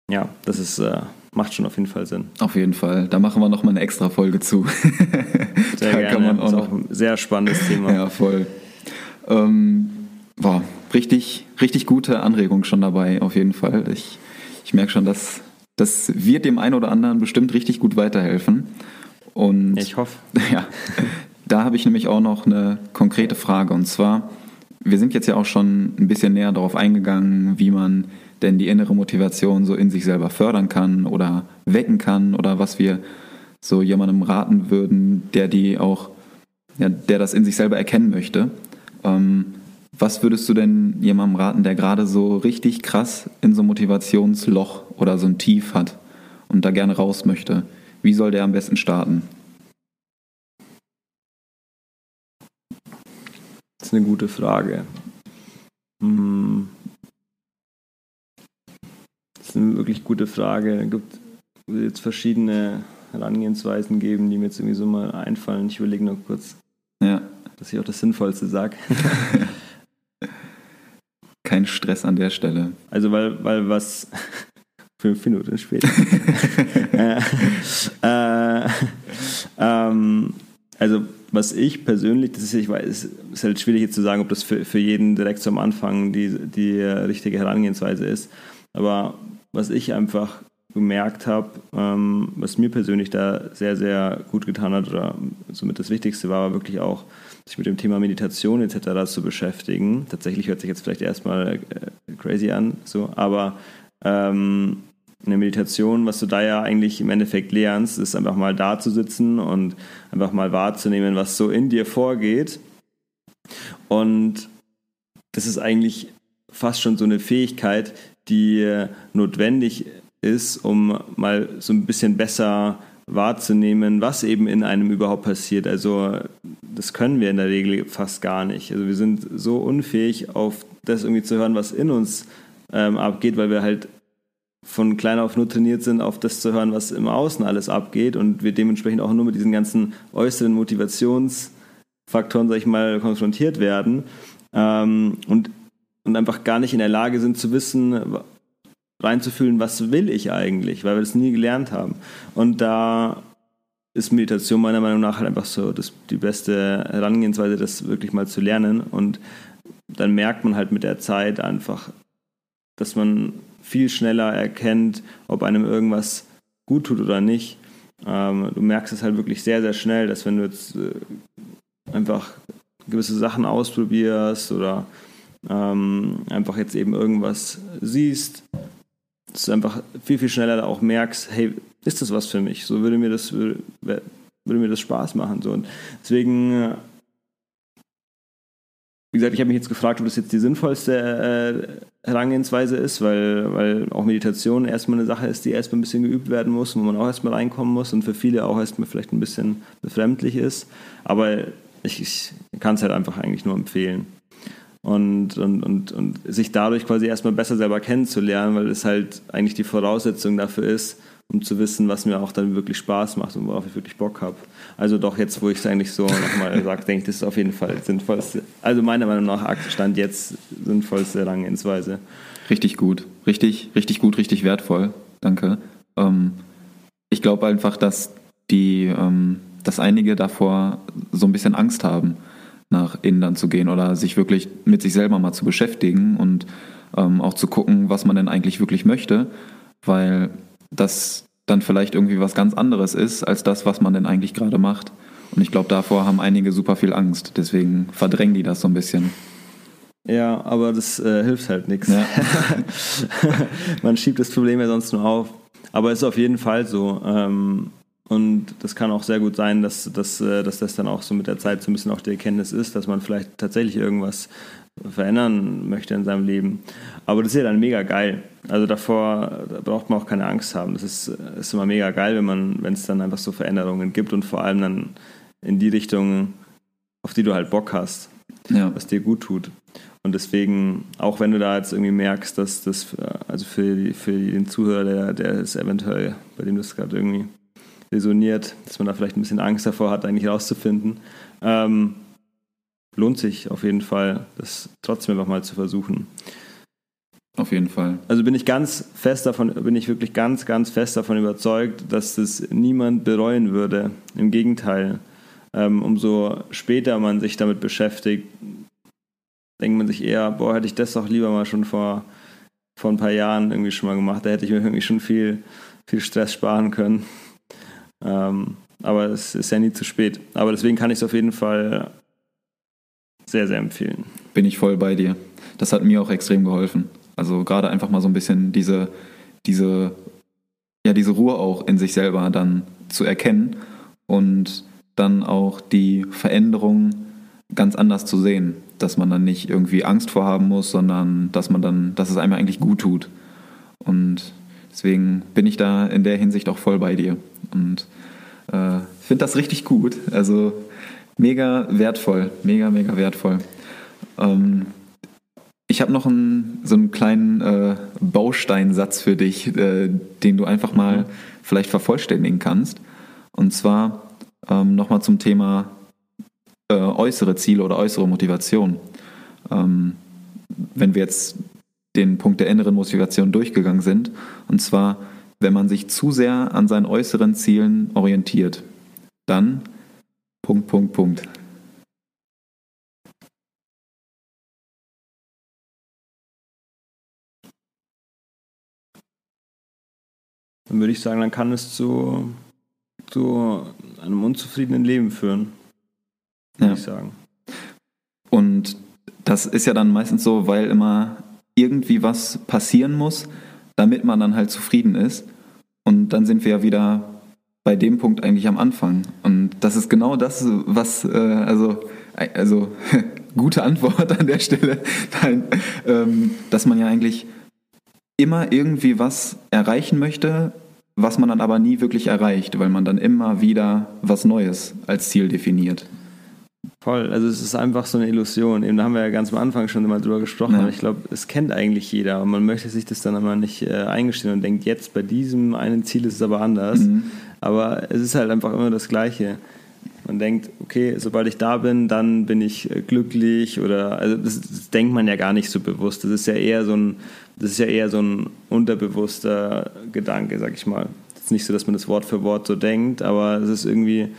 ja, das ist äh, macht schon auf jeden Fall Sinn. Auf jeden Fall. Da machen wir noch mal eine extra Folge zu. Sehr da gerne. Kann man auch das ist auch ein sehr spannendes Thema. Ja, voll. Ähm, boah, richtig, richtig gute Anregung schon dabei, auf jeden Fall. Ich, ich merke schon, dass das wird dem einen oder anderen bestimmt richtig gut weiterhelfen. Und ich hoffe. Ja, da habe ich nämlich auch noch eine konkrete Frage. Und zwar, wir sind jetzt ja auch schon ein bisschen näher darauf eingegangen, wie man denn die innere Motivation so in sich selber fördern kann oder wecken kann oder was wir so jemandem raten würden, der die auch, ja, der das in sich selber erkennen möchte. Ähm, was würdest du denn jemandem raten, der gerade so richtig krass in so ein Motivationsloch oder so ein Tief hat und da gerne raus möchte? Wie soll der am besten starten? Das ist eine gute Frage. Hm ist eine wirklich gute Frage. Es gibt jetzt verschiedene Herangehensweisen geben, die mir jetzt irgendwie so mal einfallen. Ich überlege noch kurz, ja. dass ich auch das Sinnvollste sage. Kein Stress an der Stelle. Also weil, weil was fünf Minuten später. äh, äh, ähm, also was ich persönlich, das ist, ich weiß, ist halt schwierig jetzt zu sagen, ob das für, für jeden direkt zum Anfang die, die richtige Herangehensweise ist. Aber was ich einfach gemerkt habe, ähm, was mir persönlich da sehr, sehr gut getan hat oder somit das Wichtigste war, war wirklich auch, sich mit dem Thema Meditation etc. zu beschäftigen. Tatsächlich hört sich jetzt vielleicht erstmal äh, crazy an, so, aber ähm, eine Meditation, was du da ja eigentlich im Endeffekt lernst, ist einfach mal da zu sitzen und einfach mal wahrzunehmen, was so in dir vorgeht. Und das ist eigentlich fast schon so eine Fähigkeit, die notwendig ist, um mal so ein bisschen besser wahrzunehmen, was eben in einem überhaupt passiert. Also das können wir in der Regel fast gar nicht. Also wir sind so unfähig, auf das irgendwie zu hören, was in uns ähm, abgeht, weil wir halt von klein auf nur trainiert sind, auf das zu hören, was im Außen alles abgeht und wir dementsprechend auch nur mit diesen ganzen äußeren Motivationsfaktoren, sag ich mal, konfrontiert werden. Ähm, und und einfach gar nicht in der Lage sind zu wissen, reinzufühlen, was will ich eigentlich, weil wir das nie gelernt haben. Und da ist Meditation meiner Meinung nach halt einfach so das, die beste Herangehensweise, das wirklich mal zu lernen. Und dann merkt man halt mit der Zeit einfach, dass man viel schneller erkennt, ob einem irgendwas gut tut oder nicht. Ähm, du merkst es halt wirklich sehr, sehr schnell, dass wenn du jetzt äh, einfach gewisse Sachen ausprobierst oder ähm, einfach jetzt eben irgendwas siehst, dass du einfach viel, viel schneller auch merkst, hey, ist das was für mich? So würde mir das, würde, würde mir das Spaß machen. So. Und deswegen wie gesagt, ich habe mich jetzt gefragt, ob das jetzt die sinnvollste äh, Herangehensweise ist, weil, weil auch Meditation erstmal eine Sache ist, die erstmal ein bisschen geübt werden muss, wo man auch erstmal reinkommen muss und für viele auch erstmal vielleicht ein bisschen befremdlich ist. Aber ich, ich kann es halt einfach eigentlich nur empfehlen. Und, und, und, und sich dadurch quasi erstmal besser selber kennenzulernen, weil es halt eigentlich die Voraussetzung dafür ist, um zu wissen, was mir auch dann wirklich Spaß macht und worauf ich wirklich Bock habe. Also doch jetzt, wo ich es eigentlich so nochmal sage, denke ich, das ist auf jeden Fall sinnvollste, also meiner Meinung nach Stand jetzt sinnvollste Herangehensweise. Richtig gut, richtig, richtig gut, richtig wertvoll. Danke. Ähm, ich glaube einfach, dass die, ähm, dass einige davor so ein bisschen Angst haben, nach innen dann zu gehen oder sich wirklich mit sich selber mal zu beschäftigen und ähm, auch zu gucken, was man denn eigentlich wirklich möchte, weil das dann vielleicht irgendwie was ganz anderes ist als das, was man denn eigentlich gerade macht. Und ich glaube, davor haben einige super viel Angst. Deswegen verdrängen die das so ein bisschen. Ja, aber das äh, hilft halt nichts. Ja. man schiebt das Problem ja sonst nur auf. Aber es ist auf jeden Fall so. Ähm, und das kann auch sehr gut sein, dass, dass, äh, dass das dann auch so mit der Zeit so ein bisschen auch die Erkenntnis ist, dass man vielleicht tatsächlich irgendwas verändern möchte in seinem Leben. Aber das ist ja dann mega geil. Also davor da braucht man auch keine Angst haben. Das ist, ist immer mega geil, wenn man, wenn es dann einfach so Veränderungen gibt und vor allem dann in die Richtung, auf die du halt Bock hast, ja. was dir gut tut. Und deswegen, auch wenn du da jetzt irgendwie merkst, dass das, also für, für den Zuhörer, der, der ist eventuell, bei dem das gerade irgendwie resoniert, dass man da vielleicht ein bisschen Angst davor hat, eigentlich rauszufinden, ähm, lohnt sich auf jeden Fall, das trotzdem einfach mal zu versuchen. Auf jeden Fall. Also bin ich ganz fest davon, bin ich wirklich ganz, ganz fest davon überzeugt, dass das niemand bereuen würde. Im Gegenteil. Ähm, umso später man sich damit beschäftigt, denkt man sich eher, boah, hätte ich das doch lieber mal schon vor, vor ein paar Jahren irgendwie schon mal gemacht. Da hätte ich mir irgendwie schon viel, viel Stress sparen können. Ähm, aber es ist ja nie zu spät. Aber deswegen kann ich es auf jeden Fall sehr, sehr empfehlen. Bin ich voll bei dir. Das hat mir auch extrem geholfen. Also gerade einfach mal so ein bisschen diese, diese, ja, diese Ruhe auch in sich selber dann zu erkennen und dann auch die Veränderung ganz anders zu sehen. Dass man dann nicht irgendwie Angst vorhaben muss, sondern dass man dann, dass es einem eigentlich gut tut. Und deswegen bin ich da in der Hinsicht auch voll bei dir. Und äh, finde das richtig gut. Also mega wertvoll, mega, mega wertvoll. Ähm, ich habe noch einen, so einen kleinen äh, Bausteinsatz für dich, äh, den du einfach mal mhm. vielleicht vervollständigen kannst. Und zwar ähm, nochmal zum Thema äh, äußere Ziele oder äußere Motivation. Ähm, wenn wir jetzt den Punkt der inneren Motivation durchgegangen sind. Und zwar, wenn man sich zu sehr an seinen äußeren Zielen orientiert, dann Punkt, Punkt, Punkt. Dann würde ich sagen, dann kann es zu, zu einem unzufriedenen Leben führen. Würde ja. ich sagen. Und das ist ja dann meistens so, weil immer irgendwie was passieren muss, damit man dann halt zufrieden ist. Und dann sind wir ja wieder bei dem Punkt eigentlich am Anfang. Und das ist genau das, was, äh, also, also gute Antwort an der Stelle, Nein, ähm, dass man ja eigentlich immer irgendwie was erreichen möchte, was man dann aber nie wirklich erreicht, weil man dann immer wieder was Neues als Ziel definiert. Voll, also es ist einfach so eine Illusion. Eben da haben wir ja ganz am Anfang schon mal drüber gesprochen. Ja. Ich glaube, es kennt eigentlich jeder und man möchte sich das dann aber nicht äh, eingestehen und denkt, jetzt bei diesem einen Ziel ist es aber anders. Mhm. Aber es ist halt einfach immer das Gleiche. Man denkt, okay, sobald ich da bin, dann bin ich äh, glücklich oder also das, das, denkt man ja gar nicht so bewusst. Das ist ja eher so ein, das ist ja eher so ein unterbewusster Gedanke, sag ich mal. Es ist nicht so, dass man das Wort für Wort so denkt, aber es ist irgendwie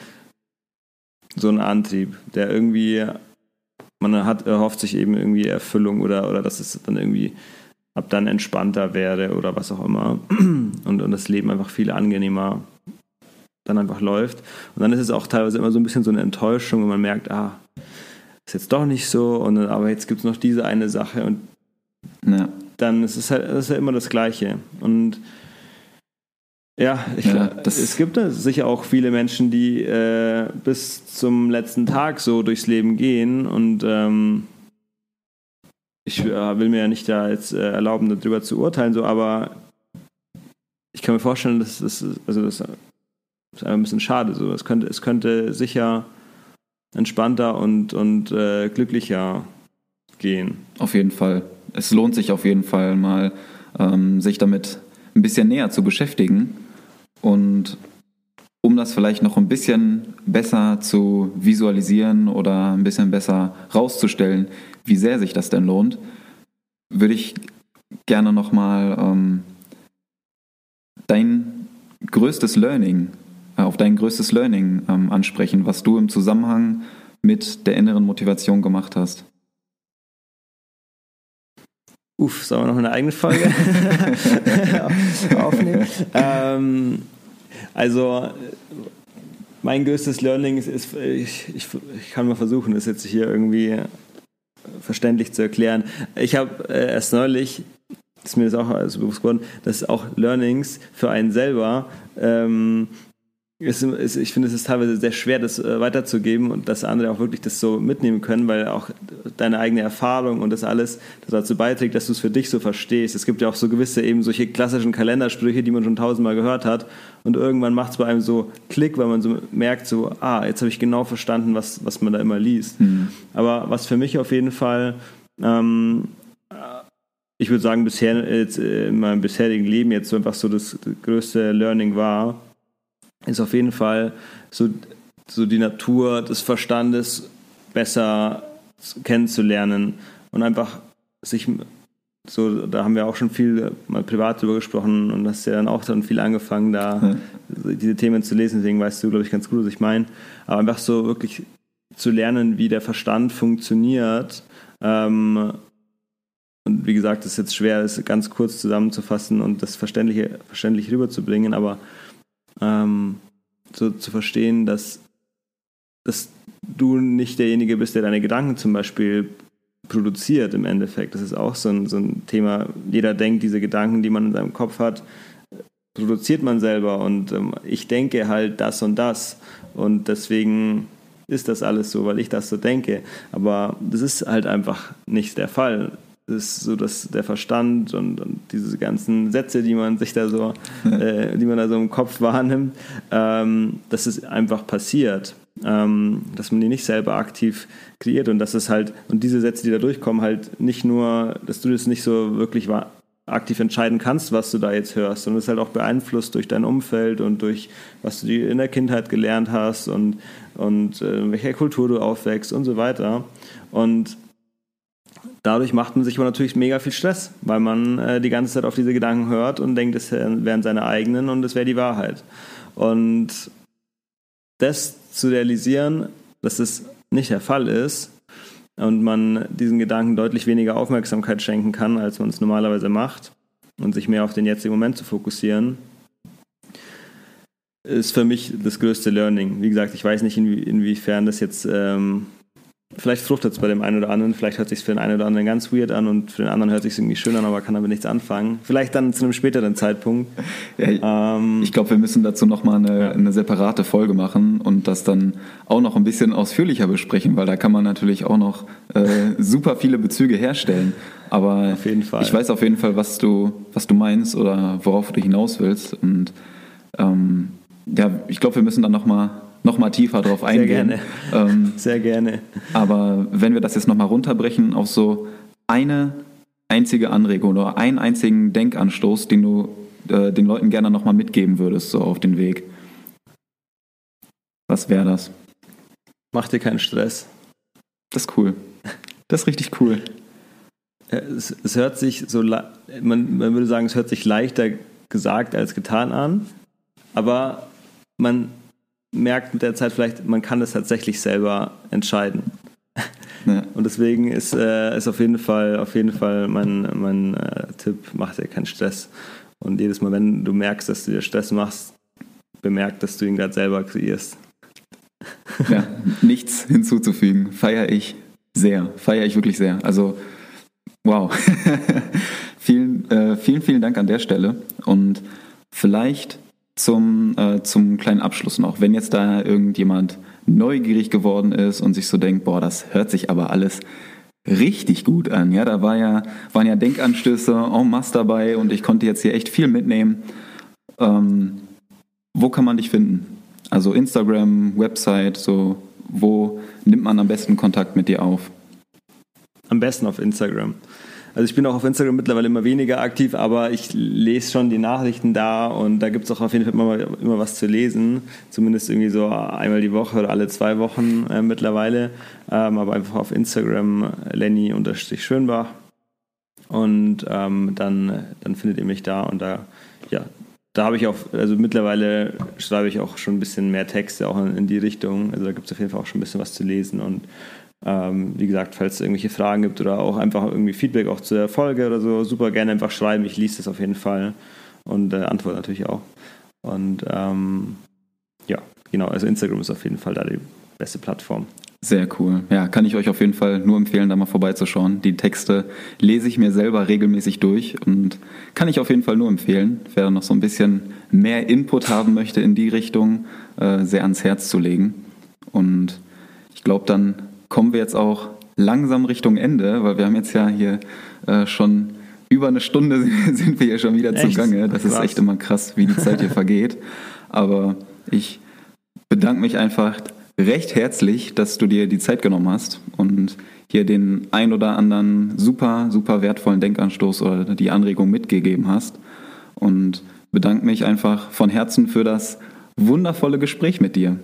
so ein Antrieb, der irgendwie, man hat, erhofft sich eben irgendwie Erfüllung oder, oder dass es dann irgendwie ab dann entspannter wäre oder was auch immer und, und das Leben einfach viel angenehmer dann einfach läuft. Und dann ist es auch teilweise immer so ein bisschen so eine Enttäuschung, wenn man merkt, ah, ist jetzt doch nicht so, und aber jetzt gibt es noch diese eine Sache und ja. dann ist es halt, ist ja immer das Gleiche. Und ja, ich, ja es gibt sicher auch viele Menschen, die äh, bis zum letzten Tag so durchs Leben gehen und ähm, ich äh, will mir ja nicht da jetzt äh, erlauben, darüber zu urteilen, so, aber ich kann mir vorstellen, dass das, also das ist ein bisschen schade. So. Es, könnte, es könnte sicher entspannter und, und äh, glücklicher gehen. Auf jeden Fall. Es lohnt sich auf jeden Fall mal, ähm, sich damit ein bisschen näher zu beschäftigen. Und um das vielleicht noch ein bisschen besser zu visualisieren oder ein bisschen besser rauszustellen, wie sehr sich das denn lohnt, würde ich gerne nochmal ähm, dein größtes Learning, äh, auf dein größtes Learning ähm, ansprechen, was du im Zusammenhang mit der inneren Motivation gemacht hast. Uff, sollen wir noch eine eigene Folge aufnehmen? ähm, also, mein größtes Learning ist, ist ich, ich, ich, kann mal versuchen, das jetzt hier irgendwie verständlich zu erklären. Ich habe äh, erst neulich ist mir das auch also bewusst geworden, dass auch Learnings für einen selber ähm, ist, ist, ich finde, es ist teilweise sehr schwer, das äh, weiterzugeben und dass andere auch wirklich das so mitnehmen können, weil auch deine eigene Erfahrung und das alles das dazu beiträgt, dass du es für dich so verstehst. Es gibt ja auch so gewisse eben solche klassischen Kalendersprüche, die man schon tausendmal gehört hat und irgendwann macht es bei einem so Klick, weil man so merkt, so, ah, jetzt habe ich genau verstanden, was, was man da immer liest. Mhm. Aber was für mich auf jeden Fall ähm, ich würde sagen, bisher jetzt äh, in meinem bisherigen Leben jetzt so einfach so das größte Learning war, ist auf jeden Fall so, so die Natur des Verstandes besser kennenzulernen und einfach sich so, da haben wir auch schon viel mal privat drüber gesprochen und hast ja dann auch dann viel angefangen, da ja. diese Themen zu lesen, deswegen weißt du, glaube ich, ganz gut, was ich meine. Aber einfach so wirklich zu lernen, wie der Verstand funktioniert ähm, und wie gesagt, es ist jetzt schwer, es ganz kurz zusammenzufassen und das verständlich, verständlich rüberzubringen, aber ähm, so zu verstehen, dass, dass du nicht derjenige bist, der deine Gedanken zum Beispiel produziert im Endeffekt. Das ist auch so ein, so ein Thema. Jeder denkt, diese Gedanken, die man in seinem Kopf hat, produziert man selber und ähm, ich denke halt das und das und deswegen ist das alles so, weil ich das so denke. Aber das ist halt einfach nicht der Fall ist so dass der Verstand und, und, diese ganzen Sätze, die man sich da so, äh, die man da so im Kopf wahrnimmt, ähm, dass es einfach passiert, ähm, dass man die nicht selber aktiv kreiert und dass es halt und diese Sätze, die da durchkommen, halt nicht nur, dass du das nicht so wirklich aktiv entscheiden kannst, was du da jetzt hörst, sondern es ist halt auch beeinflusst durch dein Umfeld und durch was du in der Kindheit gelernt hast und und äh, welcher Kultur du aufwächst und so weiter. Und Dadurch macht man sich aber natürlich mega viel Stress, weil man äh, die ganze Zeit auf diese Gedanken hört und denkt, es wären seine eigenen und es wäre die Wahrheit. Und das zu realisieren, dass es nicht der Fall ist und man diesen Gedanken deutlich weniger Aufmerksamkeit schenken kann, als man es normalerweise macht und sich mehr auf den jetzigen Moment zu fokussieren, ist für mich das größte Learning. Wie gesagt, ich weiß nicht, inwie inwiefern das jetzt ähm, Vielleicht fruchtet es bei dem einen oder anderen, vielleicht hört es sich für den einen oder anderen ganz weird an und für den anderen hört es sich irgendwie schön an, aber kann damit nichts anfangen. Vielleicht dann zu einem späteren Zeitpunkt. Ja, ähm, ich glaube, wir müssen dazu nochmal eine, ja. eine separate Folge machen und das dann auch noch ein bisschen ausführlicher besprechen, weil da kann man natürlich auch noch äh, super viele Bezüge herstellen. Aber ich weiß auf jeden Fall, was du, was du meinst oder worauf du hinaus willst. Und ähm, ja, ich glaube, wir müssen dann nochmal noch mal tiefer drauf eingehen. Sehr gerne. Ähm, Sehr gerne. Aber wenn wir das jetzt nochmal runterbrechen auf so eine einzige Anregung oder einen einzigen Denkanstoß, den du äh, den Leuten gerne nochmal mitgeben würdest, so auf den Weg. Was wäre das? Mach dir keinen Stress. Das ist cool. Das ist richtig cool. Es, es hört sich so, man, man würde sagen, es hört sich leichter gesagt als getan an, aber man merkt mit der Zeit vielleicht, man kann es tatsächlich selber entscheiden. Ja. Und deswegen ist, äh, ist auf jeden Fall, auf jeden Fall mein, mein äh, Tipp, mach dir keinen Stress. Und jedes Mal, wenn du merkst, dass du dir Stress machst, bemerk, dass du ihn gerade selber kreierst. Ja, nichts hinzuzufügen. Feiere ich sehr. Feiere ich wirklich sehr. Also, wow. vielen, äh, vielen, vielen Dank an der Stelle. Und vielleicht zum, äh, zum kleinen Abschluss noch. Wenn jetzt da irgendjemand neugierig geworden ist und sich so denkt, boah, das hört sich aber alles richtig gut an. Ja, da war ja, waren ja Denkanstöße en masse dabei und ich konnte jetzt hier echt viel mitnehmen. Ähm, wo kann man dich finden? Also Instagram, Website, so wo nimmt man am besten Kontakt mit dir auf? Am besten auf Instagram. Also ich bin auch auf Instagram mittlerweile immer weniger aktiv, aber ich lese schon die Nachrichten da und da gibt es auch auf jeden Fall immer, immer was zu lesen. Zumindest irgendwie so einmal die Woche oder alle zwei Wochen äh, mittlerweile. Ähm, aber einfach auf Instagram Lenny-Schönbach und ähm, dann, dann findet ihr mich da und da, ja, da habe ich auch, also mittlerweile schreibe ich auch schon ein bisschen mehr Texte auch in, in die Richtung. Also da gibt es auf jeden Fall auch schon ein bisschen was zu lesen und ähm, wie gesagt, falls es irgendwelche Fragen gibt oder auch einfach irgendwie Feedback auch zur Folge oder so, super gerne einfach schreiben. Ich lese das auf jeden Fall und äh, antworte natürlich auch. Und ähm, ja, genau, also Instagram ist auf jeden Fall da die beste Plattform. Sehr cool. Ja, kann ich euch auf jeden Fall nur empfehlen, da mal vorbeizuschauen. Die Texte lese ich mir selber regelmäßig durch und kann ich auf jeden Fall nur empfehlen. Wer noch so ein bisschen mehr Input haben möchte in die Richtung, äh, sehr ans Herz zu legen. Und ich glaube, dann kommen wir jetzt auch langsam Richtung Ende, weil wir haben jetzt ja hier äh, schon über eine Stunde sind wir hier schon wieder echt? zugange. Das krass. ist echt immer krass, wie die Zeit hier vergeht. Aber ich bedanke mich einfach recht herzlich, dass du dir die Zeit genommen hast und hier den ein oder anderen super, super wertvollen Denkanstoß oder die Anregung mitgegeben hast. Und bedanke mich einfach von Herzen für das wundervolle Gespräch mit dir.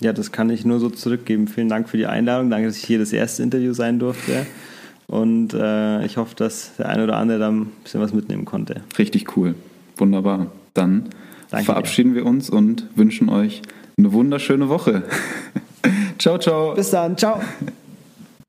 Ja, das kann ich nur so zurückgeben. Vielen Dank für die Einladung. Danke, dass ich hier das erste Interview sein durfte. Und äh, ich hoffe, dass der eine oder andere da ein bisschen was mitnehmen konnte. Richtig cool. Wunderbar. Dann Danke verabschieden dir. wir uns und wünschen euch eine wunderschöne Woche. ciao, ciao. Bis dann. Ciao.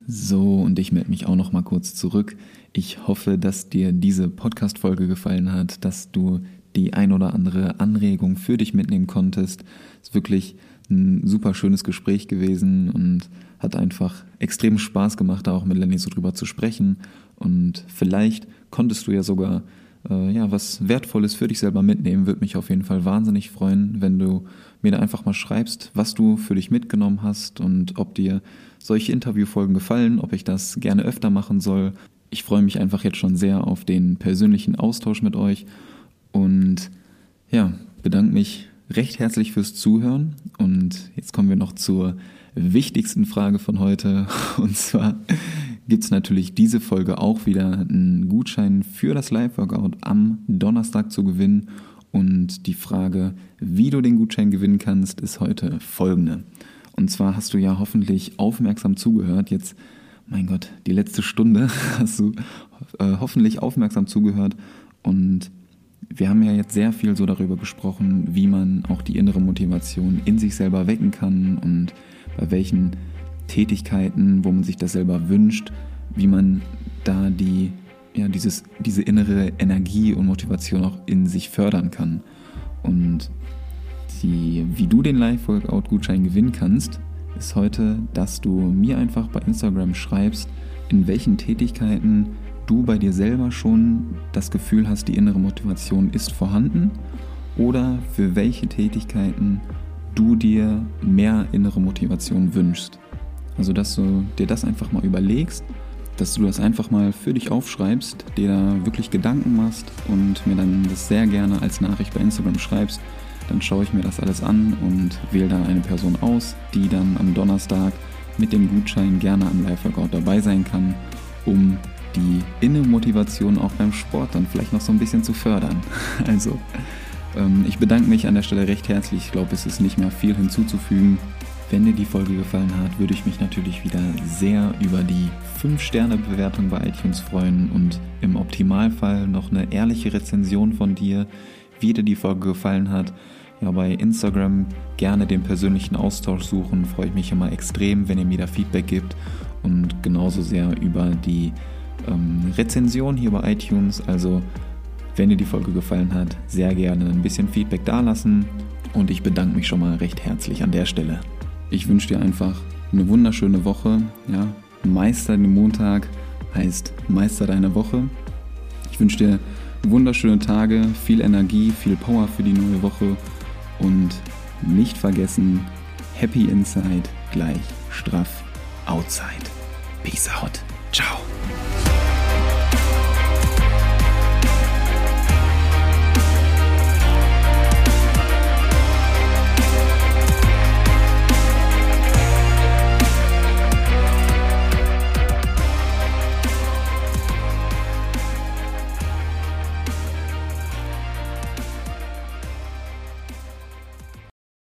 So, und ich melde mich auch noch mal kurz zurück. Ich hoffe, dass dir diese Podcast-Folge gefallen hat, dass du die ein oder andere Anregung für dich mitnehmen konntest. Es ist wirklich ein super schönes Gespräch gewesen und hat einfach extrem Spaß gemacht, da auch mit Lenny so drüber zu sprechen. Und vielleicht konntest du ja sogar äh, ja, was Wertvolles für dich selber mitnehmen. Würde mich auf jeden Fall wahnsinnig freuen, wenn du mir da einfach mal schreibst, was du für dich mitgenommen hast und ob dir solche Interviewfolgen gefallen, ob ich das gerne öfter machen soll. Ich freue mich einfach jetzt schon sehr auf den persönlichen Austausch mit euch und ja, bedanke mich recht herzlich fürs Zuhören. Und jetzt kommen wir noch zur wichtigsten Frage von heute. Und zwar gibt es natürlich diese Folge auch wieder einen Gutschein für das Live-Workout am Donnerstag zu gewinnen. Und die Frage, wie du den Gutschein gewinnen kannst, ist heute folgende. Und zwar hast du ja hoffentlich aufmerksam zugehört. Jetzt, mein Gott, die letzte Stunde hast du äh, hoffentlich aufmerksam zugehört. Und wir haben ja jetzt sehr viel so darüber gesprochen, wie man auch die innere Motivation in sich selber wecken kann und bei welchen Tätigkeiten, wo man sich das selber wünscht, wie man da die, ja, dieses, diese innere Energie und Motivation auch in sich fördern kann. Und die, wie du den Live-Workout-Gutschein gewinnen kannst, ist heute, dass du mir einfach bei Instagram schreibst, in welchen Tätigkeiten du bei dir selber schon das Gefühl hast, die innere Motivation ist vorhanden oder für welche Tätigkeiten du dir mehr innere Motivation wünschst. Also, dass du dir das einfach mal überlegst, dass du das einfach mal für dich aufschreibst, dir da wirklich Gedanken machst und mir dann das sehr gerne als Nachricht bei Instagram schreibst. Dann schaue ich mir das alles an und wähle da eine Person aus, die dann am Donnerstag mit dem Gutschein gerne am Live-Workout dabei sein kann, um die Innenmotivation auch beim Sport dann vielleicht noch so ein bisschen zu fördern. Also, ähm, ich bedanke mich an der Stelle recht herzlich. Ich glaube, es ist nicht mehr viel hinzuzufügen. Wenn dir die Folge gefallen hat, würde ich mich natürlich wieder sehr über die 5-Sterne-Bewertung bei iTunes freuen und im Optimalfall noch eine ehrliche Rezension von dir, wie dir die Folge gefallen hat. Ja, bei Instagram gerne den persönlichen Austausch suchen, freue ich mich immer extrem, wenn ihr mir da Feedback gibt und genauso sehr über die ähm, Rezension hier bei iTunes. Also, wenn dir die Folge gefallen hat, sehr gerne ein bisschen Feedback dalassen. Und ich bedanke mich schon mal recht herzlich an der Stelle. Ich wünsche dir einfach eine wunderschöne Woche. Ja? Meister den Montag heißt Meister deiner Woche. Ich wünsche dir wunderschöne Tage, viel Energie, viel Power für die neue Woche und nicht vergessen, Happy Inside gleich straff Outside. Peace out. Ciao.